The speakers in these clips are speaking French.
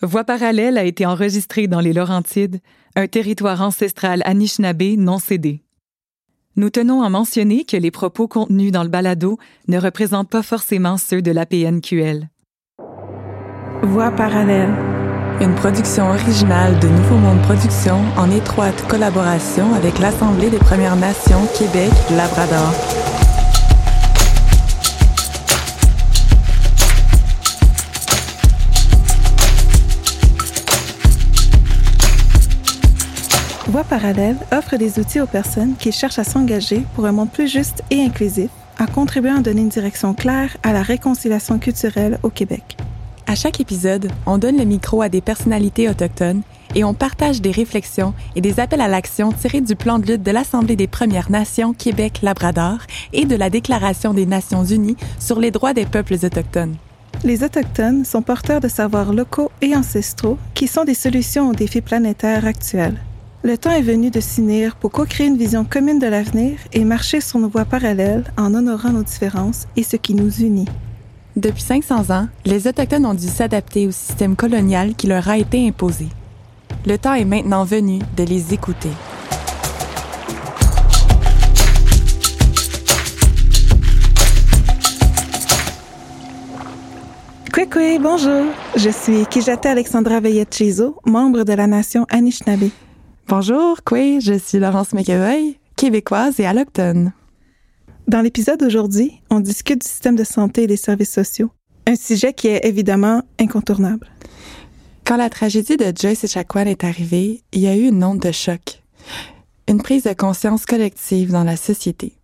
Voix parallèle a été enregistrée dans les Laurentides, un territoire ancestral Anishinaabe non cédé. Nous tenons à mentionner que les propos contenus dans le balado ne représentent pas forcément ceux de l'APNQL. Voix parallèle, une production originale de Nouveau Monde Productions en étroite collaboration avec l'Assemblée des Premières Nations Québec-Labrador. Voix parallèle offre des outils aux personnes qui cherchent à s'engager pour un monde plus juste et inclusif, en contribuant à donner une direction claire à la réconciliation culturelle au Québec. À chaque épisode, on donne le micro à des personnalités autochtones et on partage des réflexions et des appels à l'action tirés du plan de lutte de l'Assemblée des Premières Nations Québec-Labrador et de la Déclaration des Nations Unies sur les droits des peuples autochtones. Les Autochtones sont porteurs de savoirs locaux et ancestraux qui sont des solutions aux défis planétaires actuels. Le temps est venu de s'unir pour co-créer une vision commune de l'avenir et marcher sur nos voies parallèles en honorant nos différences et ce qui nous unit. Depuis 500 ans, les Autochtones ont dû s'adapter au système colonial qui leur a été imposé. Le temps est maintenant venu de les écouter. Kwekwe, bonjour. Je suis Kijate Alexandra Veillet-Chizo, membre de la nation Anishinaabe. Bonjour, Kwe, je suis Laurence McEvoy, québécoise et allochtone. Dans l'épisode d'aujourd'hui, on discute du système de santé et des services sociaux, un sujet qui est évidemment incontournable. Quand la tragédie de Joyce Echaquan est arrivée, il y a eu une onde de choc, une prise de conscience collective dans la société.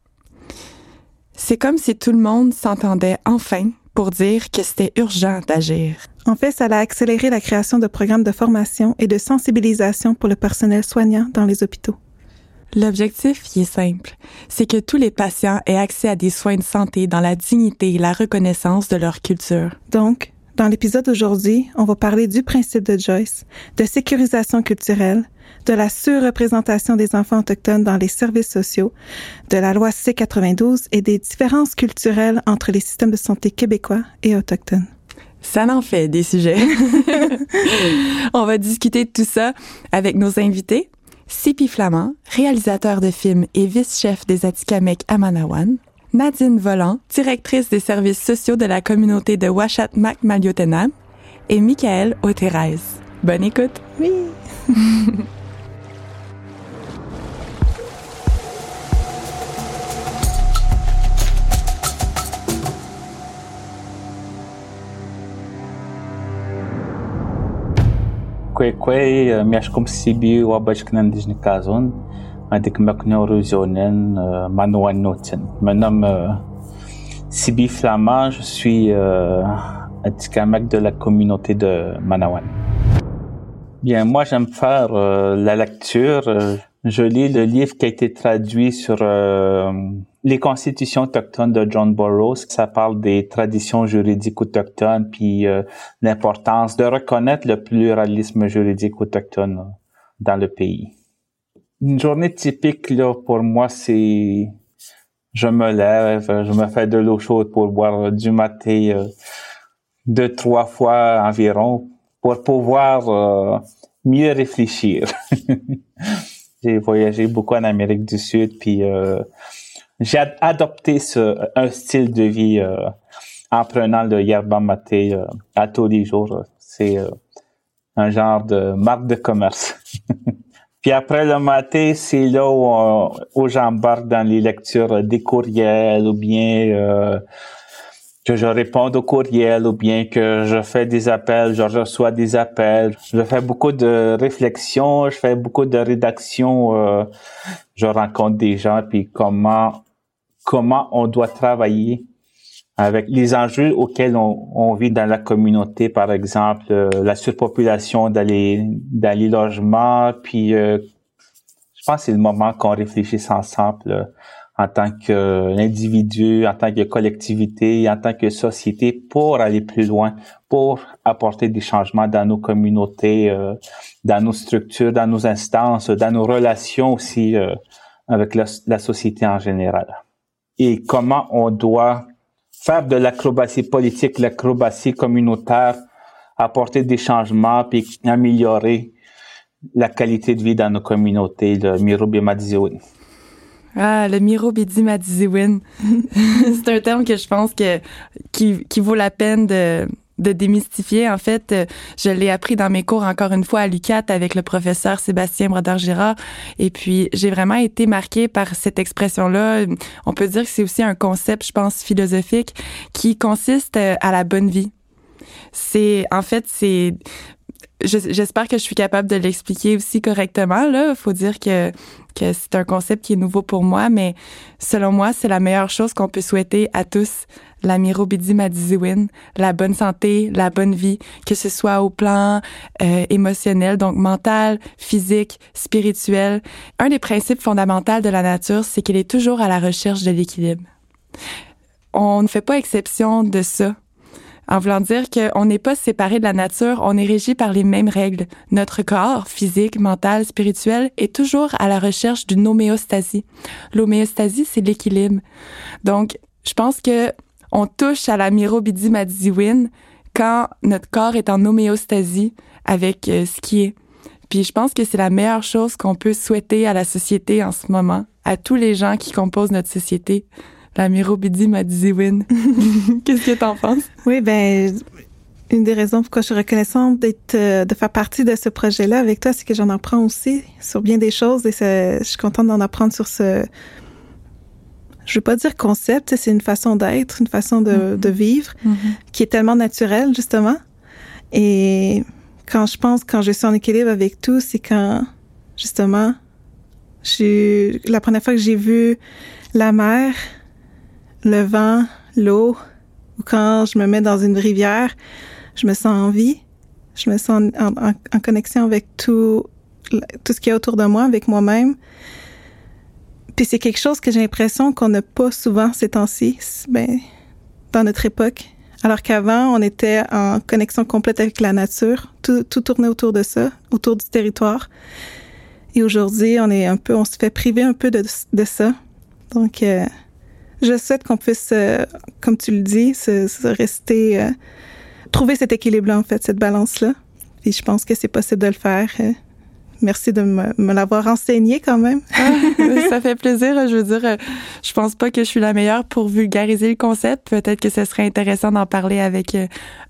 C'est comme si tout le monde s'entendait enfin pour dire que c'était urgent d'agir. En fait, ça a accéléré la création de programmes de formation et de sensibilisation pour le personnel soignant dans les hôpitaux. L'objectif y est simple, c'est que tous les patients aient accès à des soins de santé dans la dignité et la reconnaissance de leur culture. Donc, dans l'épisode d'aujourd'hui, on va parler du principe de Joyce, de sécurisation culturelle, de la surreprésentation des enfants autochtones dans les services sociaux, de la loi C92 et des différences culturelles entre les systèmes de santé québécois et autochtones. Ça en fait des sujets. On va discuter de tout ça avec nos invités. Sipi Flamand, réalisateur de films et vice-chef des Atikamekw à Manawan. Nadine Volant, directrice des services sociaux de la communauté de Washat Mac Maliotenam. Et Michael Oterez. Bonne écoute. Oui. Kwekwe miash kum sibi wabashknan dijni kazon adik makno ruzonen manouanoten. Me nomme Sibi Flamand, je suis euh, Atikamek de la communauté de Manawan. Bien, moi j'aime faire euh, la lecture. Je lis le livre qui a été traduit sur euh, les constitutions autochtones de John Burroughs, ça parle des traditions juridiques autochtones, puis euh, l'importance de reconnaître le pluralisme juridique autochtone dans le pays. Une journée typique là, pour moi, c'est je me lève, je me fais de l'eau chaude pour boire du maté euh, deux, trois fois environ pour pouvoir euh, mieux réfléchir. J'ai voyagé beaucoup en Amérique du Sud, puis euh, j'ai adopté ce, un style de vie euh, en prenant le yerba maté euh, à tous les jours. C'est euh, un genre de marque de commerce. Puis après le maté, c'est là où, où j'embarque dans les lectures des courriels ou bien que je réponds aux courriels ou bien que je fais des appels, je reçois des appels. Je fais beaucoup de réflexions, je fais beaucoup de rédaction. je rencontre des gens, puis comment comment on doit travailler avec les enjeux auxquels on, on vit dans la communauté, par exemple euh, la surpopulation dans les, dans les logements, puis euh, je pense que c'est le moment qu'on réfléchisse ensemble euh, en tant qu'individu, en tant que collectivité, en tant que société pour aller plus loin, pour apporter des changements dans nos communautés, dans nos structures, dans nos instances, dans nos relations aussi avec la, société en général et comment on doit faire de l'acrobatie politique, l'acrobatie communautaire apporter des changements puis améliorer la qualité de vie dans nos communautés, le Miro Madiziwin. Ah, le Miro Madiziwin. c'est un terme que je pense que qui, qui vaut la peine de de démystifier. En fait, euh, je l'ai appris dans mes cours encore une fois à l'UCAT avec le professeur Sébastien Brodeur-Girard. Et puis, j'ai vraiment été marquée par cette expression-là. On peut dire que c'est aussi un concept, je pense, philosophique qui consiste euh, à la bonne vie. C'est, en fait, c'est j'espère que je suis capable de l'expliquer aussi correctement. Là, faut dire que que c'est un concept qui est nouveau pour moi, mais selon moi, c'est la meilleure chose qu'on peut souhaiter à tous. La Mirobidi Madiziwin, la bonne santé, la bonne vie, que ce soit au plan euh, émotionnel, donc mental, physique, spirituel. Un des principes fondamentaux de la nature, c'est qu'elle est toujours à la recherche de l'équilibre. On ne fait pas exception de ça en voulant dire qu'on n'est pas séparé de la nature, on est régi par les mêmes règles. Notre corps, physique, mental, spirituel, est toujours à la recherche d'une homéostasie. L'homéostasie, c'est l'équilibre. Donc, je pense que on touche à la madiziwin quand notre corps est en homéostasie avec euh, ce qui est. Puis je pense que c'est la meilleure chose qu'on peut souhaiter à la société en ce moment, à tous les gens qui composent notre société la Mirobidi m'a dit win. Qu'est-ce que t'en penses? Oui, ben, une des raisons pourquoi je suis reconnaissante d'être, euh, de faire partie de ce projet-là avec toi, c'est que j'en apprends aussi sur bien des choses et je suis contente d'en apprendre sur ce, je veux pas dire concept, c'est une façon d'être, une façon de, mm-hmm. vivre mm-hmm. qui est tellement naturelle, justement. Et quand je pense, quand je suis en équilibre avec tout, c'est quand, justement, j'ai, la première fois que j'ai vu la mer, le vent, l'eau, ou quand je me mets dans une rivière, je me sens en vie, je me sens en, connexion avec tout, tout ce qui est autour de moi, avec moi-même. Puis c'est quelque chose que j'ai l'impression qu'on n'a pas souvent ces temps-ci, ben, dans notre époque. Alors qu'avant, on était en connexion complète avec la nature, tout, tout tournait autour de ça, autour du territoire. Et aujourd'hui, on est un peu, on se fait priver un peu de, de ça. Donc, euh, je souhaite qu'on puisse, euh, comme tu le dis, se, rester, euh, trouver cet équilibre-là, en fait, cette balance-là. Et je pense que c'est possible de le faire. Euh, merci de me, l'avoir enseigné quand même. Ah, ça fait plaisir. Je veux dire, je pense pas que je suis la meilleure pour vulgariser le concept. Peut-être que ce serait intéressant d'en parler avec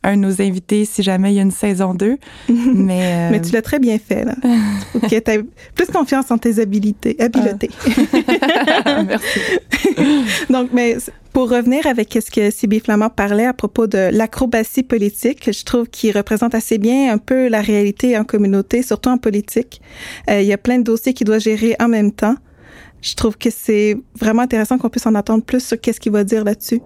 un de nos invités si jamais il y a une saison 2. Mais, mais tu l'as très bien fait, là. Ok, tu as plus confiance en tes habilités. habiletés. Ah. Merci. Donc, mais pour revenir avec ce que Sibyl Flamand parlait à propos de l'acrobatie politique, je trouve qu'il représente assez bien un peu la réalité en communauté, surtout en politique. Euh, il y a plein de dossiers qu'il doit gérer en même temps. Je trouve que c'est vraiment intéressant qu'on puisse en attendre plus sur qu'est-ce qu'il va dire là-dessus.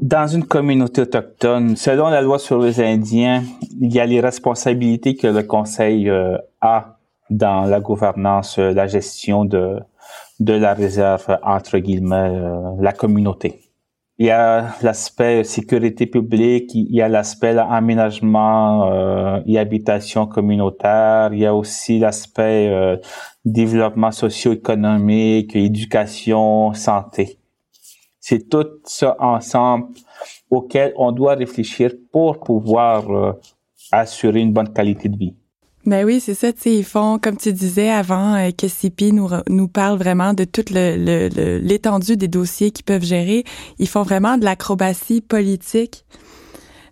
Dans une communauté autochtone, selon la loi sur les Indiens, il y a les responsabilités que le Conseil euh, a dans la gouvernance, euh, la gestion de, de la réserve, entre guillemets, euh, la communauté. Il y a l'aspect sécurité publique, il y a l'aspect aménagement euh, et habitation communautaire, il y a aussi l'aspect euh, développement socio-économique, éducation, santé. C'est tout ça ensemble auquel on doit réfléchir pour pouvoir assurer une bonne qualité de vie. Ben oui, c'est ça, tu sais, ils font, comme tu disais avant, euh, que CIPI nous, nous parle vraiment de toute l'étendue le, des dossiers qu'ils peuvent gérer. Ils font vraiment de l'acrobatie politique.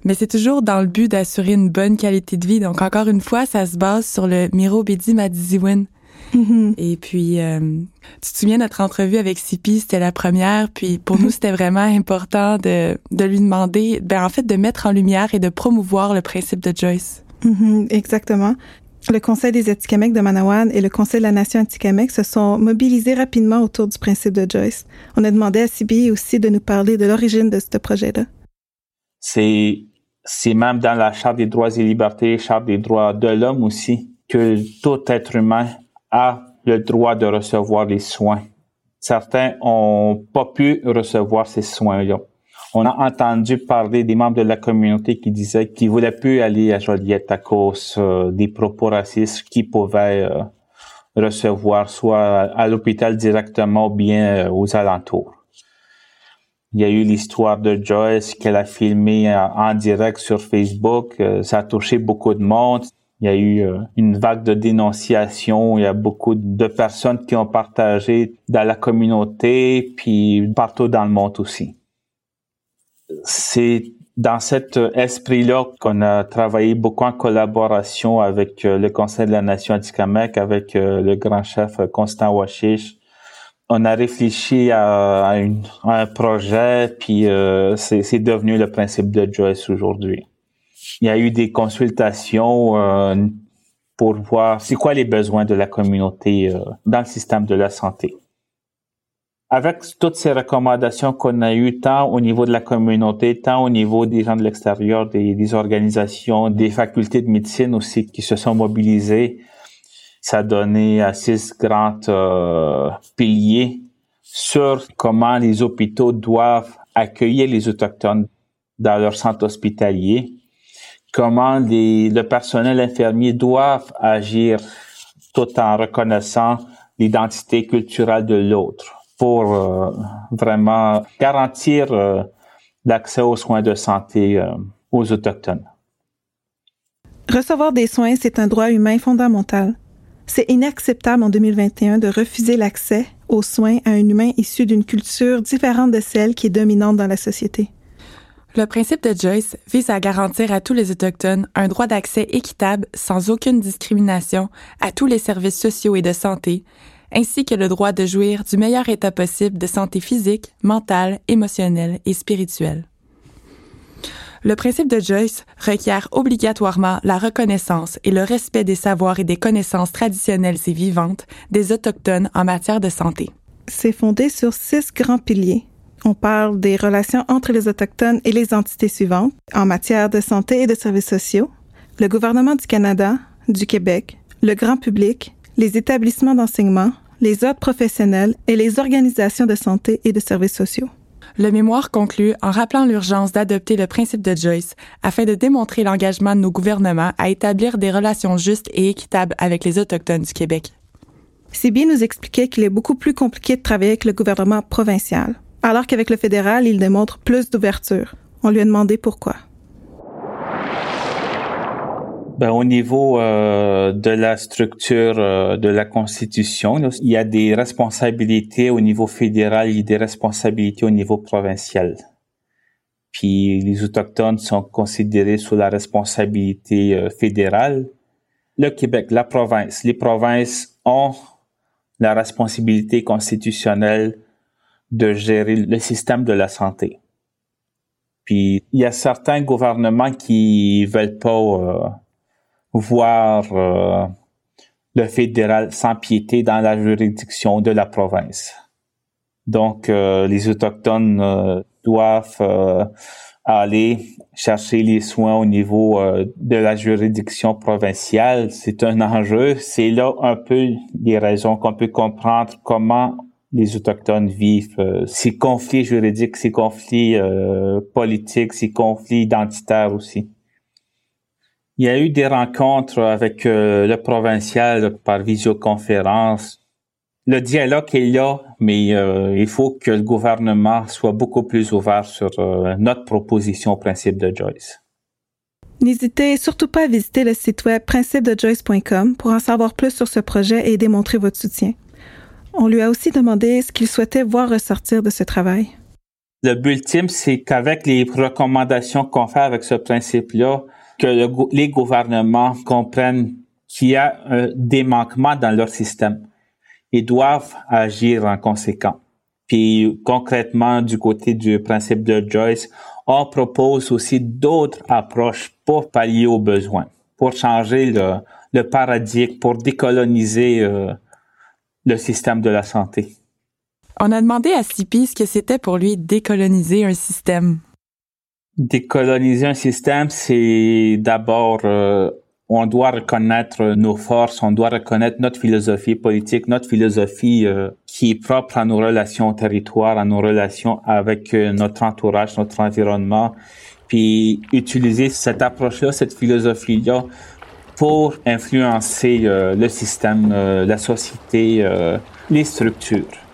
Mais c'est toujours dans le but d'assurer une bonne qualité de vie. Donc, encore une fois, ça se base sur le Miro Bedi Madiziwin. Mm-hmm. Et puis, euh, tu te souviens notre entrevue avec Sipi, c'était la première. Puis pour nous, c'était vraiment important de, de lui demander, ben en fait, de mettre en lumière et de promouvoir le principe de Joyce. Mm-hmm, exactement. Le Conseil des Atikamekw de Manawan et le Conseil de la Nation Atikamekw se sont mobilisés rapidement autour du principe de Joyce. On a demandé à Sibi aussi de nous parler de l'origine de ce projet-là. C'est, c'est même dans la Charte des droits et libertés, Charte des droits de l'homme aussi, que tout être humain a le droit de recevoir des soins. Certains ont pas pu recevoir ces soins-là on a entendu parler des membres de la communauté qui disaient qu'ils voulaient plus aller à Joliette à cause euh, des propos racistes qu'ils pouvaient euh, recevoir soit à l'hôpital directement ou bien euh, aux alentours. Il y a eu l'histoire de Joyce qu'elle a filmé en direct sur Facebook. Ça a touché beaucoup de monde. Il y a eu une vague de dénonciation. Il y a beaucoup de personnes qui ont partagé dans la communauté, puis partout dans le monde aussi. C'est dans cet esprit-là qu'on a travaillé beaucoup en collaboration avec euh, le Conseil de la Nation Atikamek, avec euh, le grand chef Constant Washish. On a réfléchi à, un projet, puis c'est devenu le principe de Joyce aujourd'hui il y a eu des consultations euh, pour voir c'est quoi les besoins de la communauté euh, dans le système de la santé. Avec toutes ces recommandations qu'on a eues, tant au niveau de la communauté, tant au niveau des gens de l'extérieur, des, organisations, des facultés de médecine aussi qui se sont mobilisées, ça a donné à six grands euh, piliers sur comment les hôpitaux doivent accueillir les autochtones dans leur centre hospitalier comment le personnel infirmier doit agir tout en reconnaissant l'identité culturelle de l'autre pour euh, vraiment garantir euh, l'accès aux soins de santé euh, aux Autochtones. Recevoir des soins, c'est un droit humain fondamental. C'est inacceptable en 2021 de refuser l'accès aux soins à un humain issu d'une culture différente de celle qui est dominante dans la société. Le principe de Joyce vise à garantir à tous les Autochtones un droit d'accès équitable sans aucune discrimination à tous les services sociaux et de santé, ainsi que le droit de jouir du meilleur état possible de santé physique, mentale, émotionnelle et spirituelle. Le principe de Joyce requiert obligatoirement la reconnaissance et le respect des savoirs et des connaissances traditionnelles et vivantes des Autochtones en matière de santé. C'est fondé sur six grands piliers on parle des relations entre les Autochtones et les entités suivantes en matière de santé et de services sociaux, le gouvernement du Canada, du Québec, le grand public, les établissements d'enseignement, les autres professionnels et les organisations de santé et de services sociaux. Le mémoire conclut en rappelant l'urgence d'adopter le principe de Joyce afin de démontrer l'engagement de nos gouvernements à établir des relations justes et équitables avec les Autochtones du Québec. Sibi nous expliquait qu'il est beaucoup plus compliqué de travailler avec le gouvernement provincial alors qu'avec le fédéral, il démontre plus d'ouverture. On lui a demandé pourquoi. Ben, au niveau euh, de la structure euh, de la Constitution, il y a des responsabilités au niveau fédéral, a des responsabilités au niveau provincial. Puis les autochtones sont considérés sous la responsabilité euh, fédérale. Le Québec, la province, les provinces ont la responsabilité constitutionnelle de gérer le système de la santé. Puis il y a certains gouvernements qui veulent pas euh, voir euh, le fédéral s'empiéter dans la juridiction de la province. Donc euh, les autochtones doivent aller chercher les soins au niveau de la juridiction provinciale. C'est un enjeu. C'est là un peu les raisons qu'on peut comprendre comment les Autochtones vivent euh, ces conflits juridiques, ces conflits euh, politiques, ces conflits identitaires aussi. Il y a eu des rencontres avec euh, le provincial par visioconférence. Le dialogue est là, mais il faut que le gouvernement soit beaucoup plus ouvert sur notre proposition au principe de Joyce. N'hésitez surtout pas à visiter le site web principedejoyce.com pour en savoir plus sur ce projet et démontrer votre soutien. On lui a aussi demandé ce qu'il souhaitait voir ressortir de ce travail. Le but ultime, c'est qu'avec les recommandations qu'on fait avec ce principe-là, que les gouvernements comprennent qu'il y a des manquements dans leur système. Ils doivent agir en conséquent. Puis concrètement, du côté du principe de Joyce, on propose aussi d'autres approches pour pallier aux besoins, pour changer le, paradigme, pour décoloniser euh, le système de la santé. On a demandé à Sipi ce que c'était pour lui décoloniser un système. Décoloniser un système, c'est d'abord, euh, on doit reconnaître nos forces, on doit reconnaître notre philosophie politique, notre philosophie euh, qui est propre à nos relations au territoire, à nos relations avec euh, notre entourage, notre environnement, puis utiliser cette approche-là, cette philosophie-là pour influencer euh, le système, euh, la société, les structures.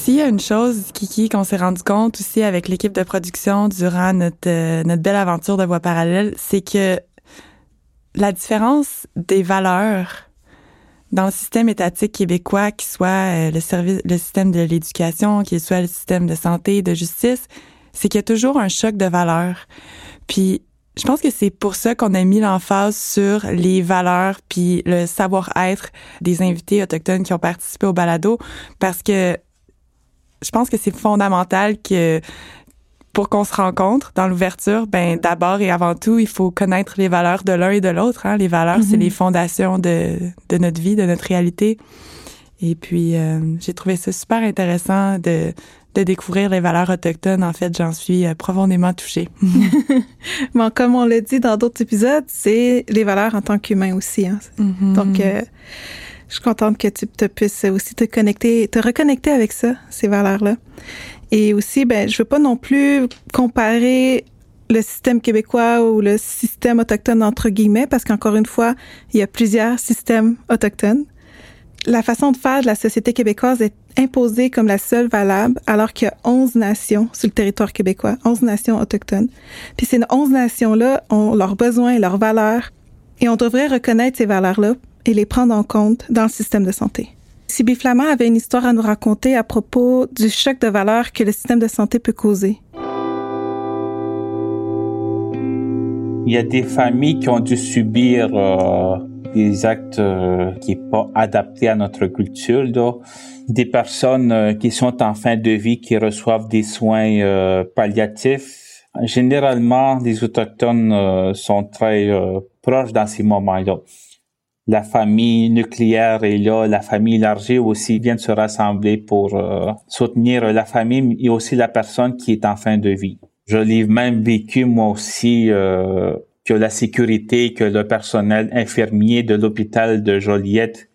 S'il y a une chose, Kiki, qu'on s'est rendu compte aussi avec l'équipe de production durant notre, euh, notre belle aventure de voie parallèle, c'est que la différence des valeurs dans le système étatique québécois, qui soit euh, le service, le système de l'éducation, qui soit le système de santé, de justice, c'est qu'il y a toujours un choc de valeurs. Puis je pense que c'est pour ça qu'on a mis l'emphase sur les valeurs puis le savoir-être des invités autochtones qui ont participé au balado parce que je pense que c'est fondamental que pour qu'on se rencontre dans l'ouverture, ben d'abord et avant tout, il faut connaître les valeurs de l'un et de l'autre. Hein. Les valeurs, c'est mhm. les fondations de, de notre vie, de notre réalité. Et puis, euh, j'ai trouvé ça super intéressant de, de découvrir les valeurs autochtones. En fait, j'en suis euh, profondément touchée. bon, comme on l'a dit dans d'autres épisodes, c'est les valeurs en tant qu'humain aussi. Hein. Mhm. Donc, euh, je suis contente que tu te puisses aussi te connecter, te reconnecter avec ça, ces valeurs-là. Et aussi, ben, je veux pas non plus comparer le système québécois ou le système autochtone entre guillemets, parce qu'encore une fois, il y a plusieurs systèmes autochtones. La façon de faire de la société québécoise est imposée comme la seule valable, alors qu'il y a 11 nations sur le territoire québécois, 11 nations autochtones. Puis ces 11 nations-là ont leurs besoins leurs valeurs, et on devrait reconnaître ces valeurs-là et les prendre en compte dans le système de santé. Sibyl Flamand avait une histoire à nous raconter à propos du choc de valeur que le système de santé peut causer. Il y a des familles qui ont dû subir euh, des actes euh, qui sont pas adaptés à notre culture. Des personnes euh, qui sont en fin de vie, qui reçoivent des soins palliatifs. Généralement, les autochtones sont très proches dans ces moments-là la famille nucléaire est là, la famille élargie aussi vient de se rassembler pour euh, soutenir la famille et aussi la personne qui est en fin de vie. Je l'ai même vécu moi aussi euh, que la sécurité, que le personnel infirmier de l'hôpital de Joliette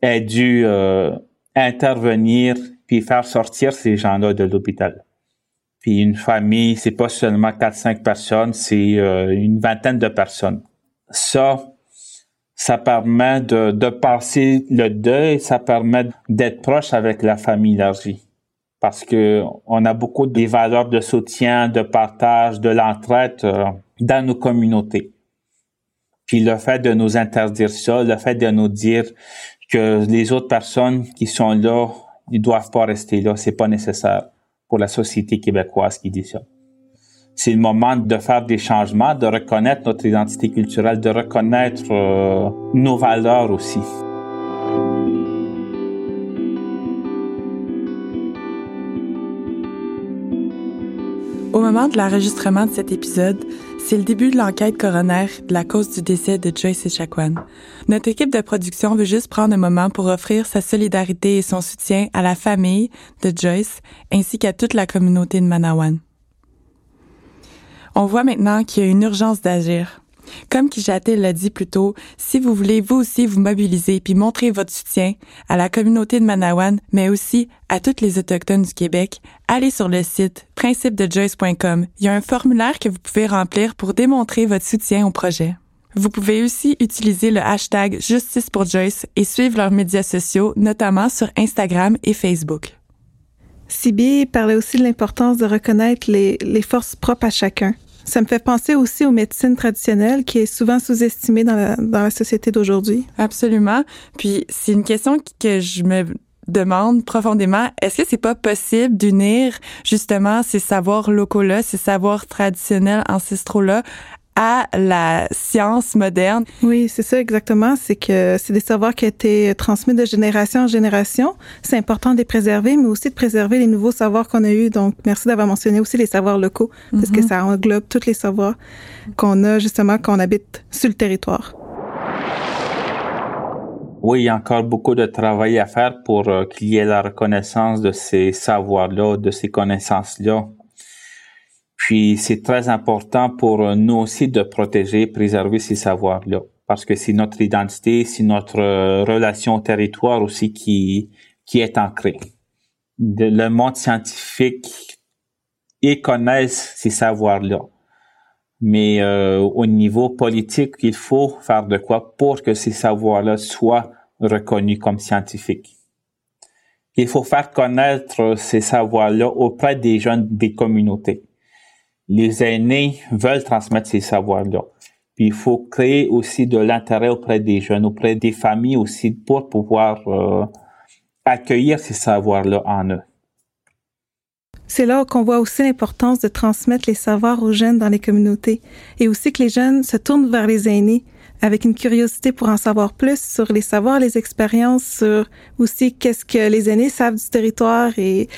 ait dû euh, intervenir puis faire sortir ces gens-là de l'hôpital. Puis une famille, c'est pas seulement 4-5 personnes, c'est une vingtaine de personnes. Ça, ça permet de, de passer le deuil, ça permet d'être proche avec la famille élargie. Parce que on a beaucoup des valeurs de soutien, de partage, de l'entraide euh, dans nos communautés. Puis le fait de nous interdire ça, le fait de nous dire que les autres personnes qui sont là, ils doivent pas rester là, c'est pas nécessaire pour la société québécoise qui dit ça c'est le moment de faire des changements, de reconnaître notre identité culturelle, de reconnaître euh, nos valeurs aussi. Au moment de l'enregistrement de cet épisode, c'est le début de l'enquête coroner de la cause du décès de Joyce Echaquan. Notre équipe de production veut juste prendre un moment pour offrir sa solidarité et son soutien à la famille de Joyce ainsi qu'à toute la communauté de Manawan. On voit maintenant qu'il y a une urgence d'agir. Comme Kijate l'a dit plus tôt, si vous voulez vous aussi vous mobiliser puis montrer votre soutien à la communauté de Manawan, mais aussi à toutes les autochtones du Québec, allez sur le site principedejoyce.com. Il y a un formulaire que vous pouvez remplir pour démontrer votre soutien au projet. Vous pouvez aussi utiliser le hashtag Justice pour Joyce et suivre leurs médias sociaux, notamment sur Instagram et Facebook. Sibi parlait aussi de l'importance de reconnaître les, les forces propres à chacun. Ça me fait penser aussi aux médecines traditionnelles qui est souvent sous-estimée dans la, dans la société d'aujourd'hui. Absolument. Puis c'est une question que je me demande profondément, est-ce que c'est pas possible d'unir justement ces savoirs locaux-là, ces savoirs traditionnels ancestraux-là à la science moderne. Oui, c'est ça exactement. C'est que c'est des savoirs qui ont été transmis de génération en génération. C'est important de les préserver, mais aussi de préserver les nouveaux savoirs qu'on a eus. Donc, merci d'avoir mentionné aussi les savoirs locaux, parce que mhm. ça englobe tous les savoirs qu'on a justement quand on habite sur le territoire. Oui, il y a encore beaucoup de travail à faire pour euh, qu'il y ait la reconnaissance de ces savoirs-là, de ces connaissances-là puis c'est très important pour nous aussi de protéger, préserver ces savoirs-là, parce que c'est notre identité, c'est notre euh, relation au territoire aussi qui qui est ancrée. le monde scientifique, ils connaissent ces savoirs-là, mais euh, au niveau politique, il faut faire de quoi pour que ces savoirs-là soient reconnus comme scientifiques. Il faut faire connaître ces savoirs-là auprès des jeunes des communautés. Les aînés veulent transmettre ces savoirs-là. Puis il faut créer aussi de l'intérêt auprès des jeunes, auprès des familles aussi, pour pouvoir euh, accueillir ces savoirs-là en eux. C'est là qu'on voit aussi l'importance de transmettre les savoirs aux jeunes dans les communautés et aussi que les jeunes se tournent vers les aînés avec une curiosité pour en savoir plus sur les savoirs, les expériences, sur aussi qu'est-ce que les aînés savent du territoire et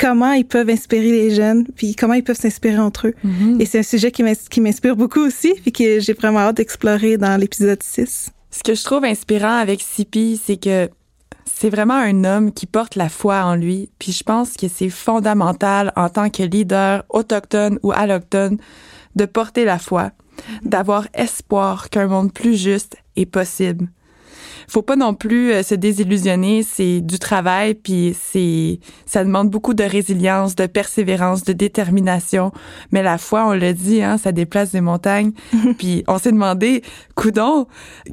comment ils peuvent inspirer les jeunes, puis comment ils peuvent s'inspirer entre eux. Mhm. Et c'est un sujet qui m'inspire beaucoup aussi, puis que j'ai vraiment hâte d'explorer dans l'épisode 6. Ce que je trouve inspirant avec Sipi, c'est que c'est vraiment un homme qui porte la foi en lui, puis je pense que c'est fondamental en tant que leader autochtone ou allochtone de porter la foi, d'avoir espoir qu'un monde plus juste est possible. Faut pas non plus euh, se désillusionner, c'est du travail puis c'est ça demande beaucoup de résilience, de persévérance, de détermination, mais la foi, on l'a dit hein, ça déplace des montagnes. puis on s'est demandé, coudon,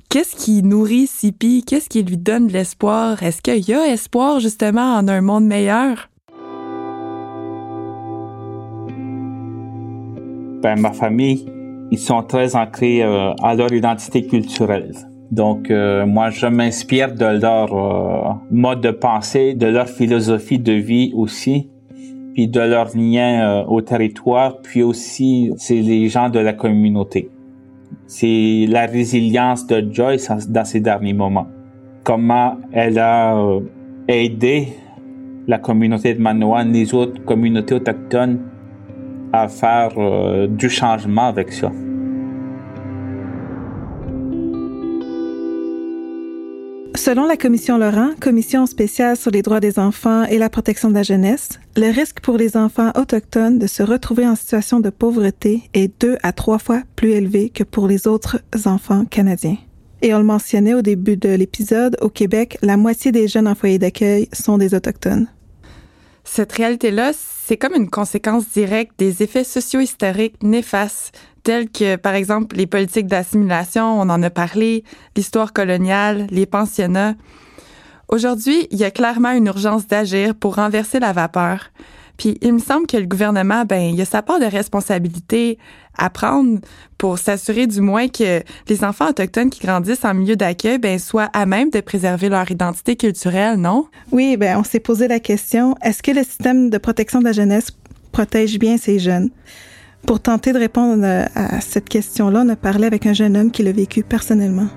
qu'est-ce qui nourrit Sipi, qu'est-ce qui lui donne de l'espoir? Est-ce qu'il y a espoir justement en un monde meilleur? Ben ma famille ils sont très ancrés euh, à leur identité culturelle. Donc, euh, moi, je m'inspire de leur euh, mode de pensée, de leur philosophie de vie aussi, puis de leur lien au territoire, puis aussi, c'est les gens de la communauté. C'est la résilience de Joyce dans ces derniers moments. Comment elle a aidé la communauté de Manoan, les autres communautés autochtones à faire euh, du changement avec ça. Selon la Commission Laurent, Commission spéciale sur les droits des enfants et la protection de la jeunesse, le risque pour les enfants autochtones de se retrouver en situation de pauvreté est deux à trois fois plus élevé que pour les autres enfants canadiens. Et on le mentionnait au début de l'épisode, au Québec, la moitié des jeunes en foyer d'accueil sont des Autochtones. Cette réalité-là, c'est comme une conséquence directe des effets socio-historiques néfastes, tels que, par exemple, les politiques d'assimilation, on en a parlé, l'histoire coloniale, les pensionnats. Aujourd'hui, il y a clairement une urgence d'agir pour renverser la vapeur. Puis il me semble que le gouvernement, ben, il a sa part de responsabilité à prendre pour s'assurer du moins que les enfants autochtones qui grandissent en milieu d'accueil, ben, soient à même de préserver leur identité culturelle, non? Oui, ben, on s'est posé la question, est-ce que le système de protection de la jeunesse protège bien ces jeunes? Pour tenter de répondre à cette question-là, on a parlé avec un jeune homme qui l'a vécu personnellement.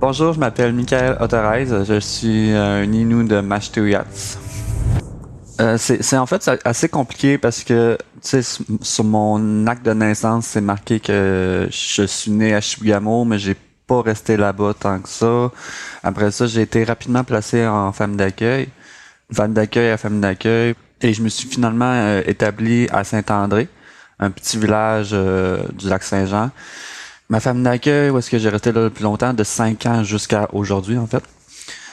Bonjour, je m'appelle Michael Otterreise. Je suis un Inou de Mashtuyats. Euh, c'est en fait assez compliqué parce que tu sais sur mon acte de naissance c'est marqué que je suis né à Chibougamau mais j'ai pas resté là-bas tant que ça. Après ça j'ai été rapidement placé en femme d'accueil, femme d'accueil à femme d'accueil et je me suis finalement euh, établi à Saint-André, un petit village euh, du lac Saint-Jean. Ma femme d'accueil où est-ce que j'ai resté là le plus longtemps? De 5 ans jusqu'à aujourd'hui en fait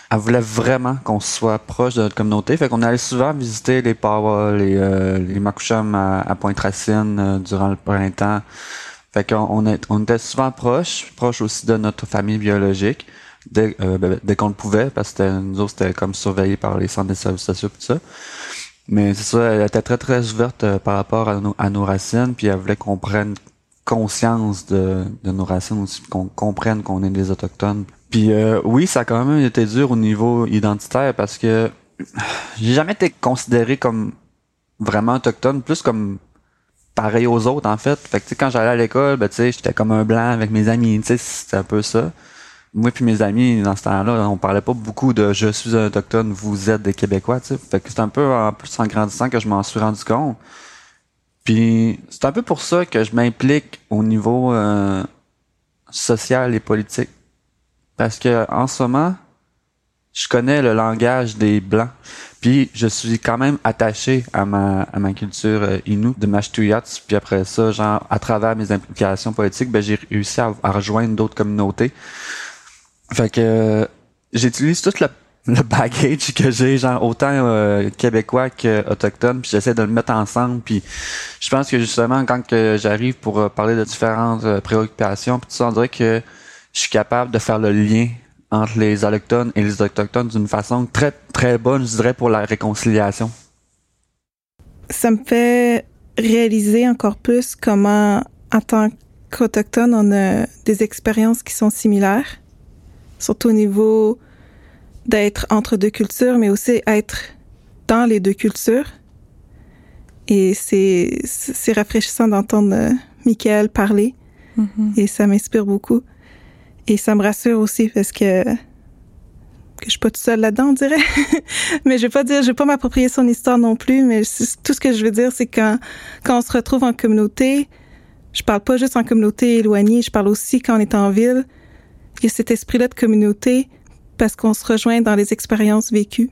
elle voulait vraiment qu'on soit proche de notre communauté. Fait qu'on allait souvent visiter les Pawa, les, euh, les Makoucham à, Pointe-Racine euh, durant le printemps. Fait qu'on on, on était souvent proches, proches aussi de notre famille biologique, dès, euh, ben, dès qu'on le pouvait, parce que nous autres, c'était comme surveillé par les centres de services sociaux et tout ça. Mais c'est ça, elle était très, très ouverte euh, par rapport à nos, à nos racines, puis elle voulait qu'on prenne conscience de, de nos racines aussi, qu'on comprenne qu'on est des Autochtones, puis euh, oui, ça a quand même été dur au niveau identitaire parce que j'ai jamais été considéré comme vraiment autochtone, plus comme pareil aux autres en fait. Fait que quand j'allais à l'école, ben tu sais, j'étais comme un blanc avec mes amis, c'était un peu ça. Moi puis mes amis dans ce temps-là, on parlait pas beaucoup de je suis autochtone, vous êtes des Québécois, tu sais. Fait que c'est un peu en plus en grandissant que je m'en suis rendu compte. Puis c'est un peu pour ça que je m'implique au niveau euh, social et politique parce que en ce moment, je connais le langage des blancs. Puis je suis quand même attaché à ma, à ma culture euh, inou de Mashtuyats. Puis après ça, genre, à travers mes implications politiques, ben, j'ai réussi à, rejoindre d'autres communautés. Fait que euh, j'utilise tout le, le baggage que j'ai, genre autant euh, québécois que autochtone, puis j'essaie de le mettre ensemble. Puis je pense que justement, quand que j'arrive pour parler de différentes préoccupations, puis tout ça, on dirait que je suis capable de faire le lien entre les allochtones et les autochtones d'une façon très très bonne, je dirais, pour la réconciliation. Ça me fait réaliser encore plus comment, en tant qu'autochtone, on a des expériences qui sont similaires, surtout au niveau d'être entre deux cultures, mais aussi être dans les deux cultures. Et c'est, c'est rafraîchissant d'entendre euh, Michael parler. Mhm. Et ça m'inspire beaucoup. Et ça me rassure aussi parce que que je suis pas toute seule là-dedans, on dirait. mais je vais pas dire, je vais pas m'approprier son histoire non plus, mais tout ce que je veux dire, c'est quand, quand on se retrouve en communauté, je parle pas juste en communauté éloignée, je parle aussi quand on est en ville, il y a cet esprit-là de communauté parce qu'on se rejoint dans les expériences vécues.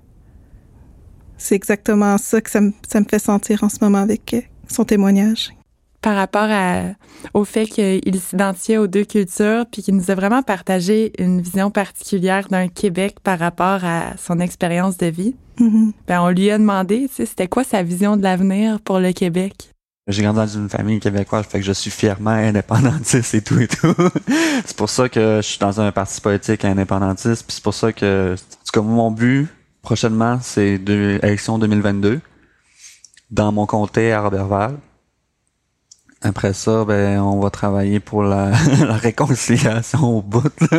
C'est exactement ça que ça me, ça me fait sentir en ce moment avec euh, son témoignage. Par rapport à, au fait qu'il s'identifiait aux deux cultures, puis qu'il nous a vraiment partagé une vision particulière d'un Québec par rapport à son expérience de vie. Mhm. Ben, on lui a demandé, tu sais, c'était quoi sa vision de l'avenir pour le Québec? J'ai grandi dans une famille québécoise, fait que je suis fièrement indépendantiste et tout et tout. c'est pour ça que je suis dans un parti politique indépendantiste, puis c'est pour ça que, en tout cas, mon but prochainement, c'est de élection 2022 dans mon comté à Robertval. Après ça, ben, on va travailler pour la, la réconciliation au bout.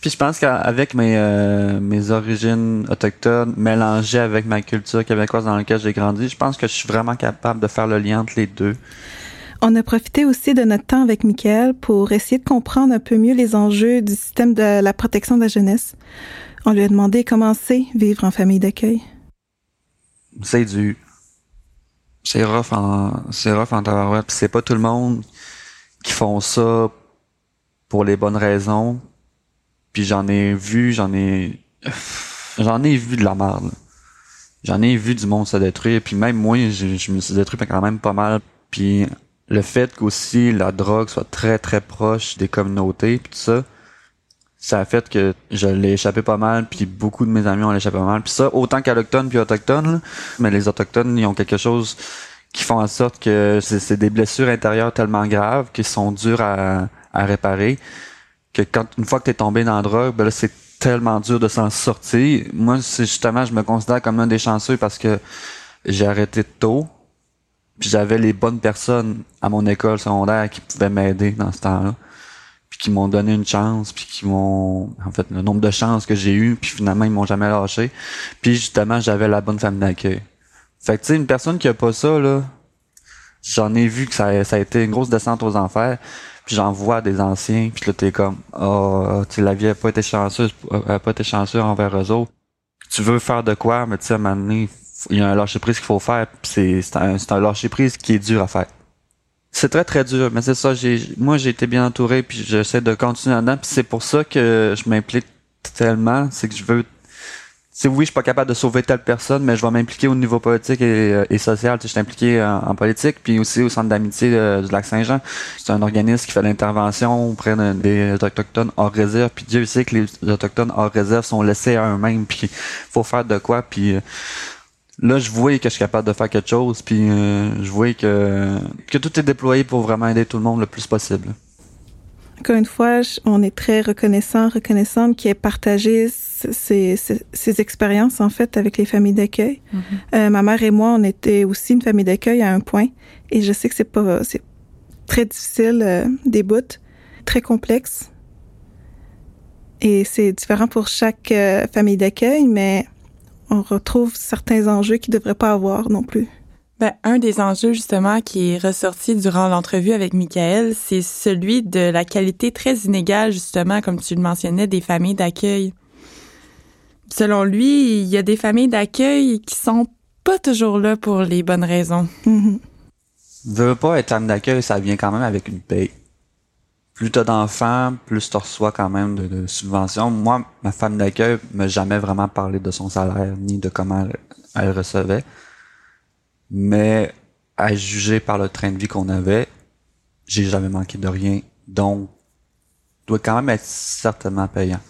Puis je pense qu'avec mes, euh, mes origines autochtones mélangées avec ma culture québécoise dans laquelle j'ai grandi, je pense que je suis vraiment capable de faire le lien entre les deux. On a profité aussi de notre temps avec Michael pour essayer de comprendre un peu mieux les enjeux du système de la protection de la jeunesse. On lui a demandé comment c'est vivre en famille d'accueil. C'est du... C'est rough en... C'est rough en tabarouette. C'est pas tout le monde qui font ça pour les bonnes raisons. Puis j'en ai vu, j'en ai... J'en ai vu de la merde. J'en ai vu du monde se détruire. Puis même moi, je, je me suis détruit quand même pas mal. Puis le fait qu'aussi la drogue soit très très proche des communautés puis tout ça, ça a fait que je l'ai échappé pas mal, puis beaucoup de mes amis ont échappé pas mal. Puis ça, autant qu'allochtones puis autochtones, là. mais les autochtones, ils ont quelque chose qui font en sorte que c'est des blessures intérieures tellement graves qui sont dures à, à réparer, que quand une fois que t'es tombé dans la drogue, ben là, c'est tellement dur de s'en sortir. Moi, c'est justement, je me considère comme un des chanceux parce que j'ai arrêté tôt, puis j'avais les bonnes personnes à mon école secondaire qui pouvaient m'aider dans ce temps-là qui m'ont donné une chance, puis qui m'ont en fait le nombre de chances que j'ai eu, puis finalement ils m'ont jamais lâché. Puis justement, j'avais la bonne famille d'accueil. Fait que tu sais une personne qui a pas ça là, j'en ai vu que ça, a- ça a été une grosse descente aux enfers. Puis j'en vois des anciens, puis là t'es comme oh, tu la vie a pas été chanceuse, a pas été chanceuse envers eux autres. Tu veux faire de quoi, mais tu sais à un moment donné, il y a un lâcher prise qu'il faut faire, c'est un, un lâcher prise qui est dur à faire. C'est très très dur, mais c'est ça. J'ai, moi, j'ai été bien entouré, puis j'essaie de continuer là-dedans. Puis c'est pour ça que je m'implique tellement. C'est que je veux. C'est oui, je suis pas capable de sauver telle personne, mais je vais m'impliquer au niveau politique et, euh, social. Tu je suis impliqué en, politique, puis aussi au centre d'amitié euh, du Lac-Saint-Jean. C'est un organisme qui fait l'intervention auprès de- des autochtones hors réserve. Puis Dieu sait que les autochtones hors réserve sont laissés à eux-mêmes. Puis faut faire de quoi. Puis euh, là, je vois que je suis capable de faire quelque chose, puis euh, je vois que, que tout est déployé pour vraiment aider tout le monde le plus possible. Encore une fois, je- on est très reconnaissant, reconnaissante qu'il ait partagé ces, ces- ces expériences, en fait, avec les familles d'accueil. Euh, ma mère et moi, on était aussi une famille d'accueil à un point. Et je sais que c'est pas, c'est très difficile, euh, des bouts, très complexe. Et c'est différent pour chaque euh, famille d'accueil, mais on retrouve certains enjeux qui devraient pas avoir non plus. Ben, un des enjeux, justement, qui est ressorti durant l'entrevue avec Michael, c'est celui de la qualité très inégale, justement, comme tu le mentionnais, des familles d'accueil. Selon lui, il y a des familles d'accueil qui sont pas toujours là pour les bonnes raisons. Veux pas être femme d'accueil, ça vient quand même avec une paye. Plus t'as d'enfants, plus tu reçois quand même de, de subventions. Moi, ma femme d'accueil m'a jamais vraiment parlé de son salaire ni de comment elle, recevait. Mais à juger par le train de vie qu'on avait, j'ai jamais manqué de rien. Donc, doit quand même être certainement payant.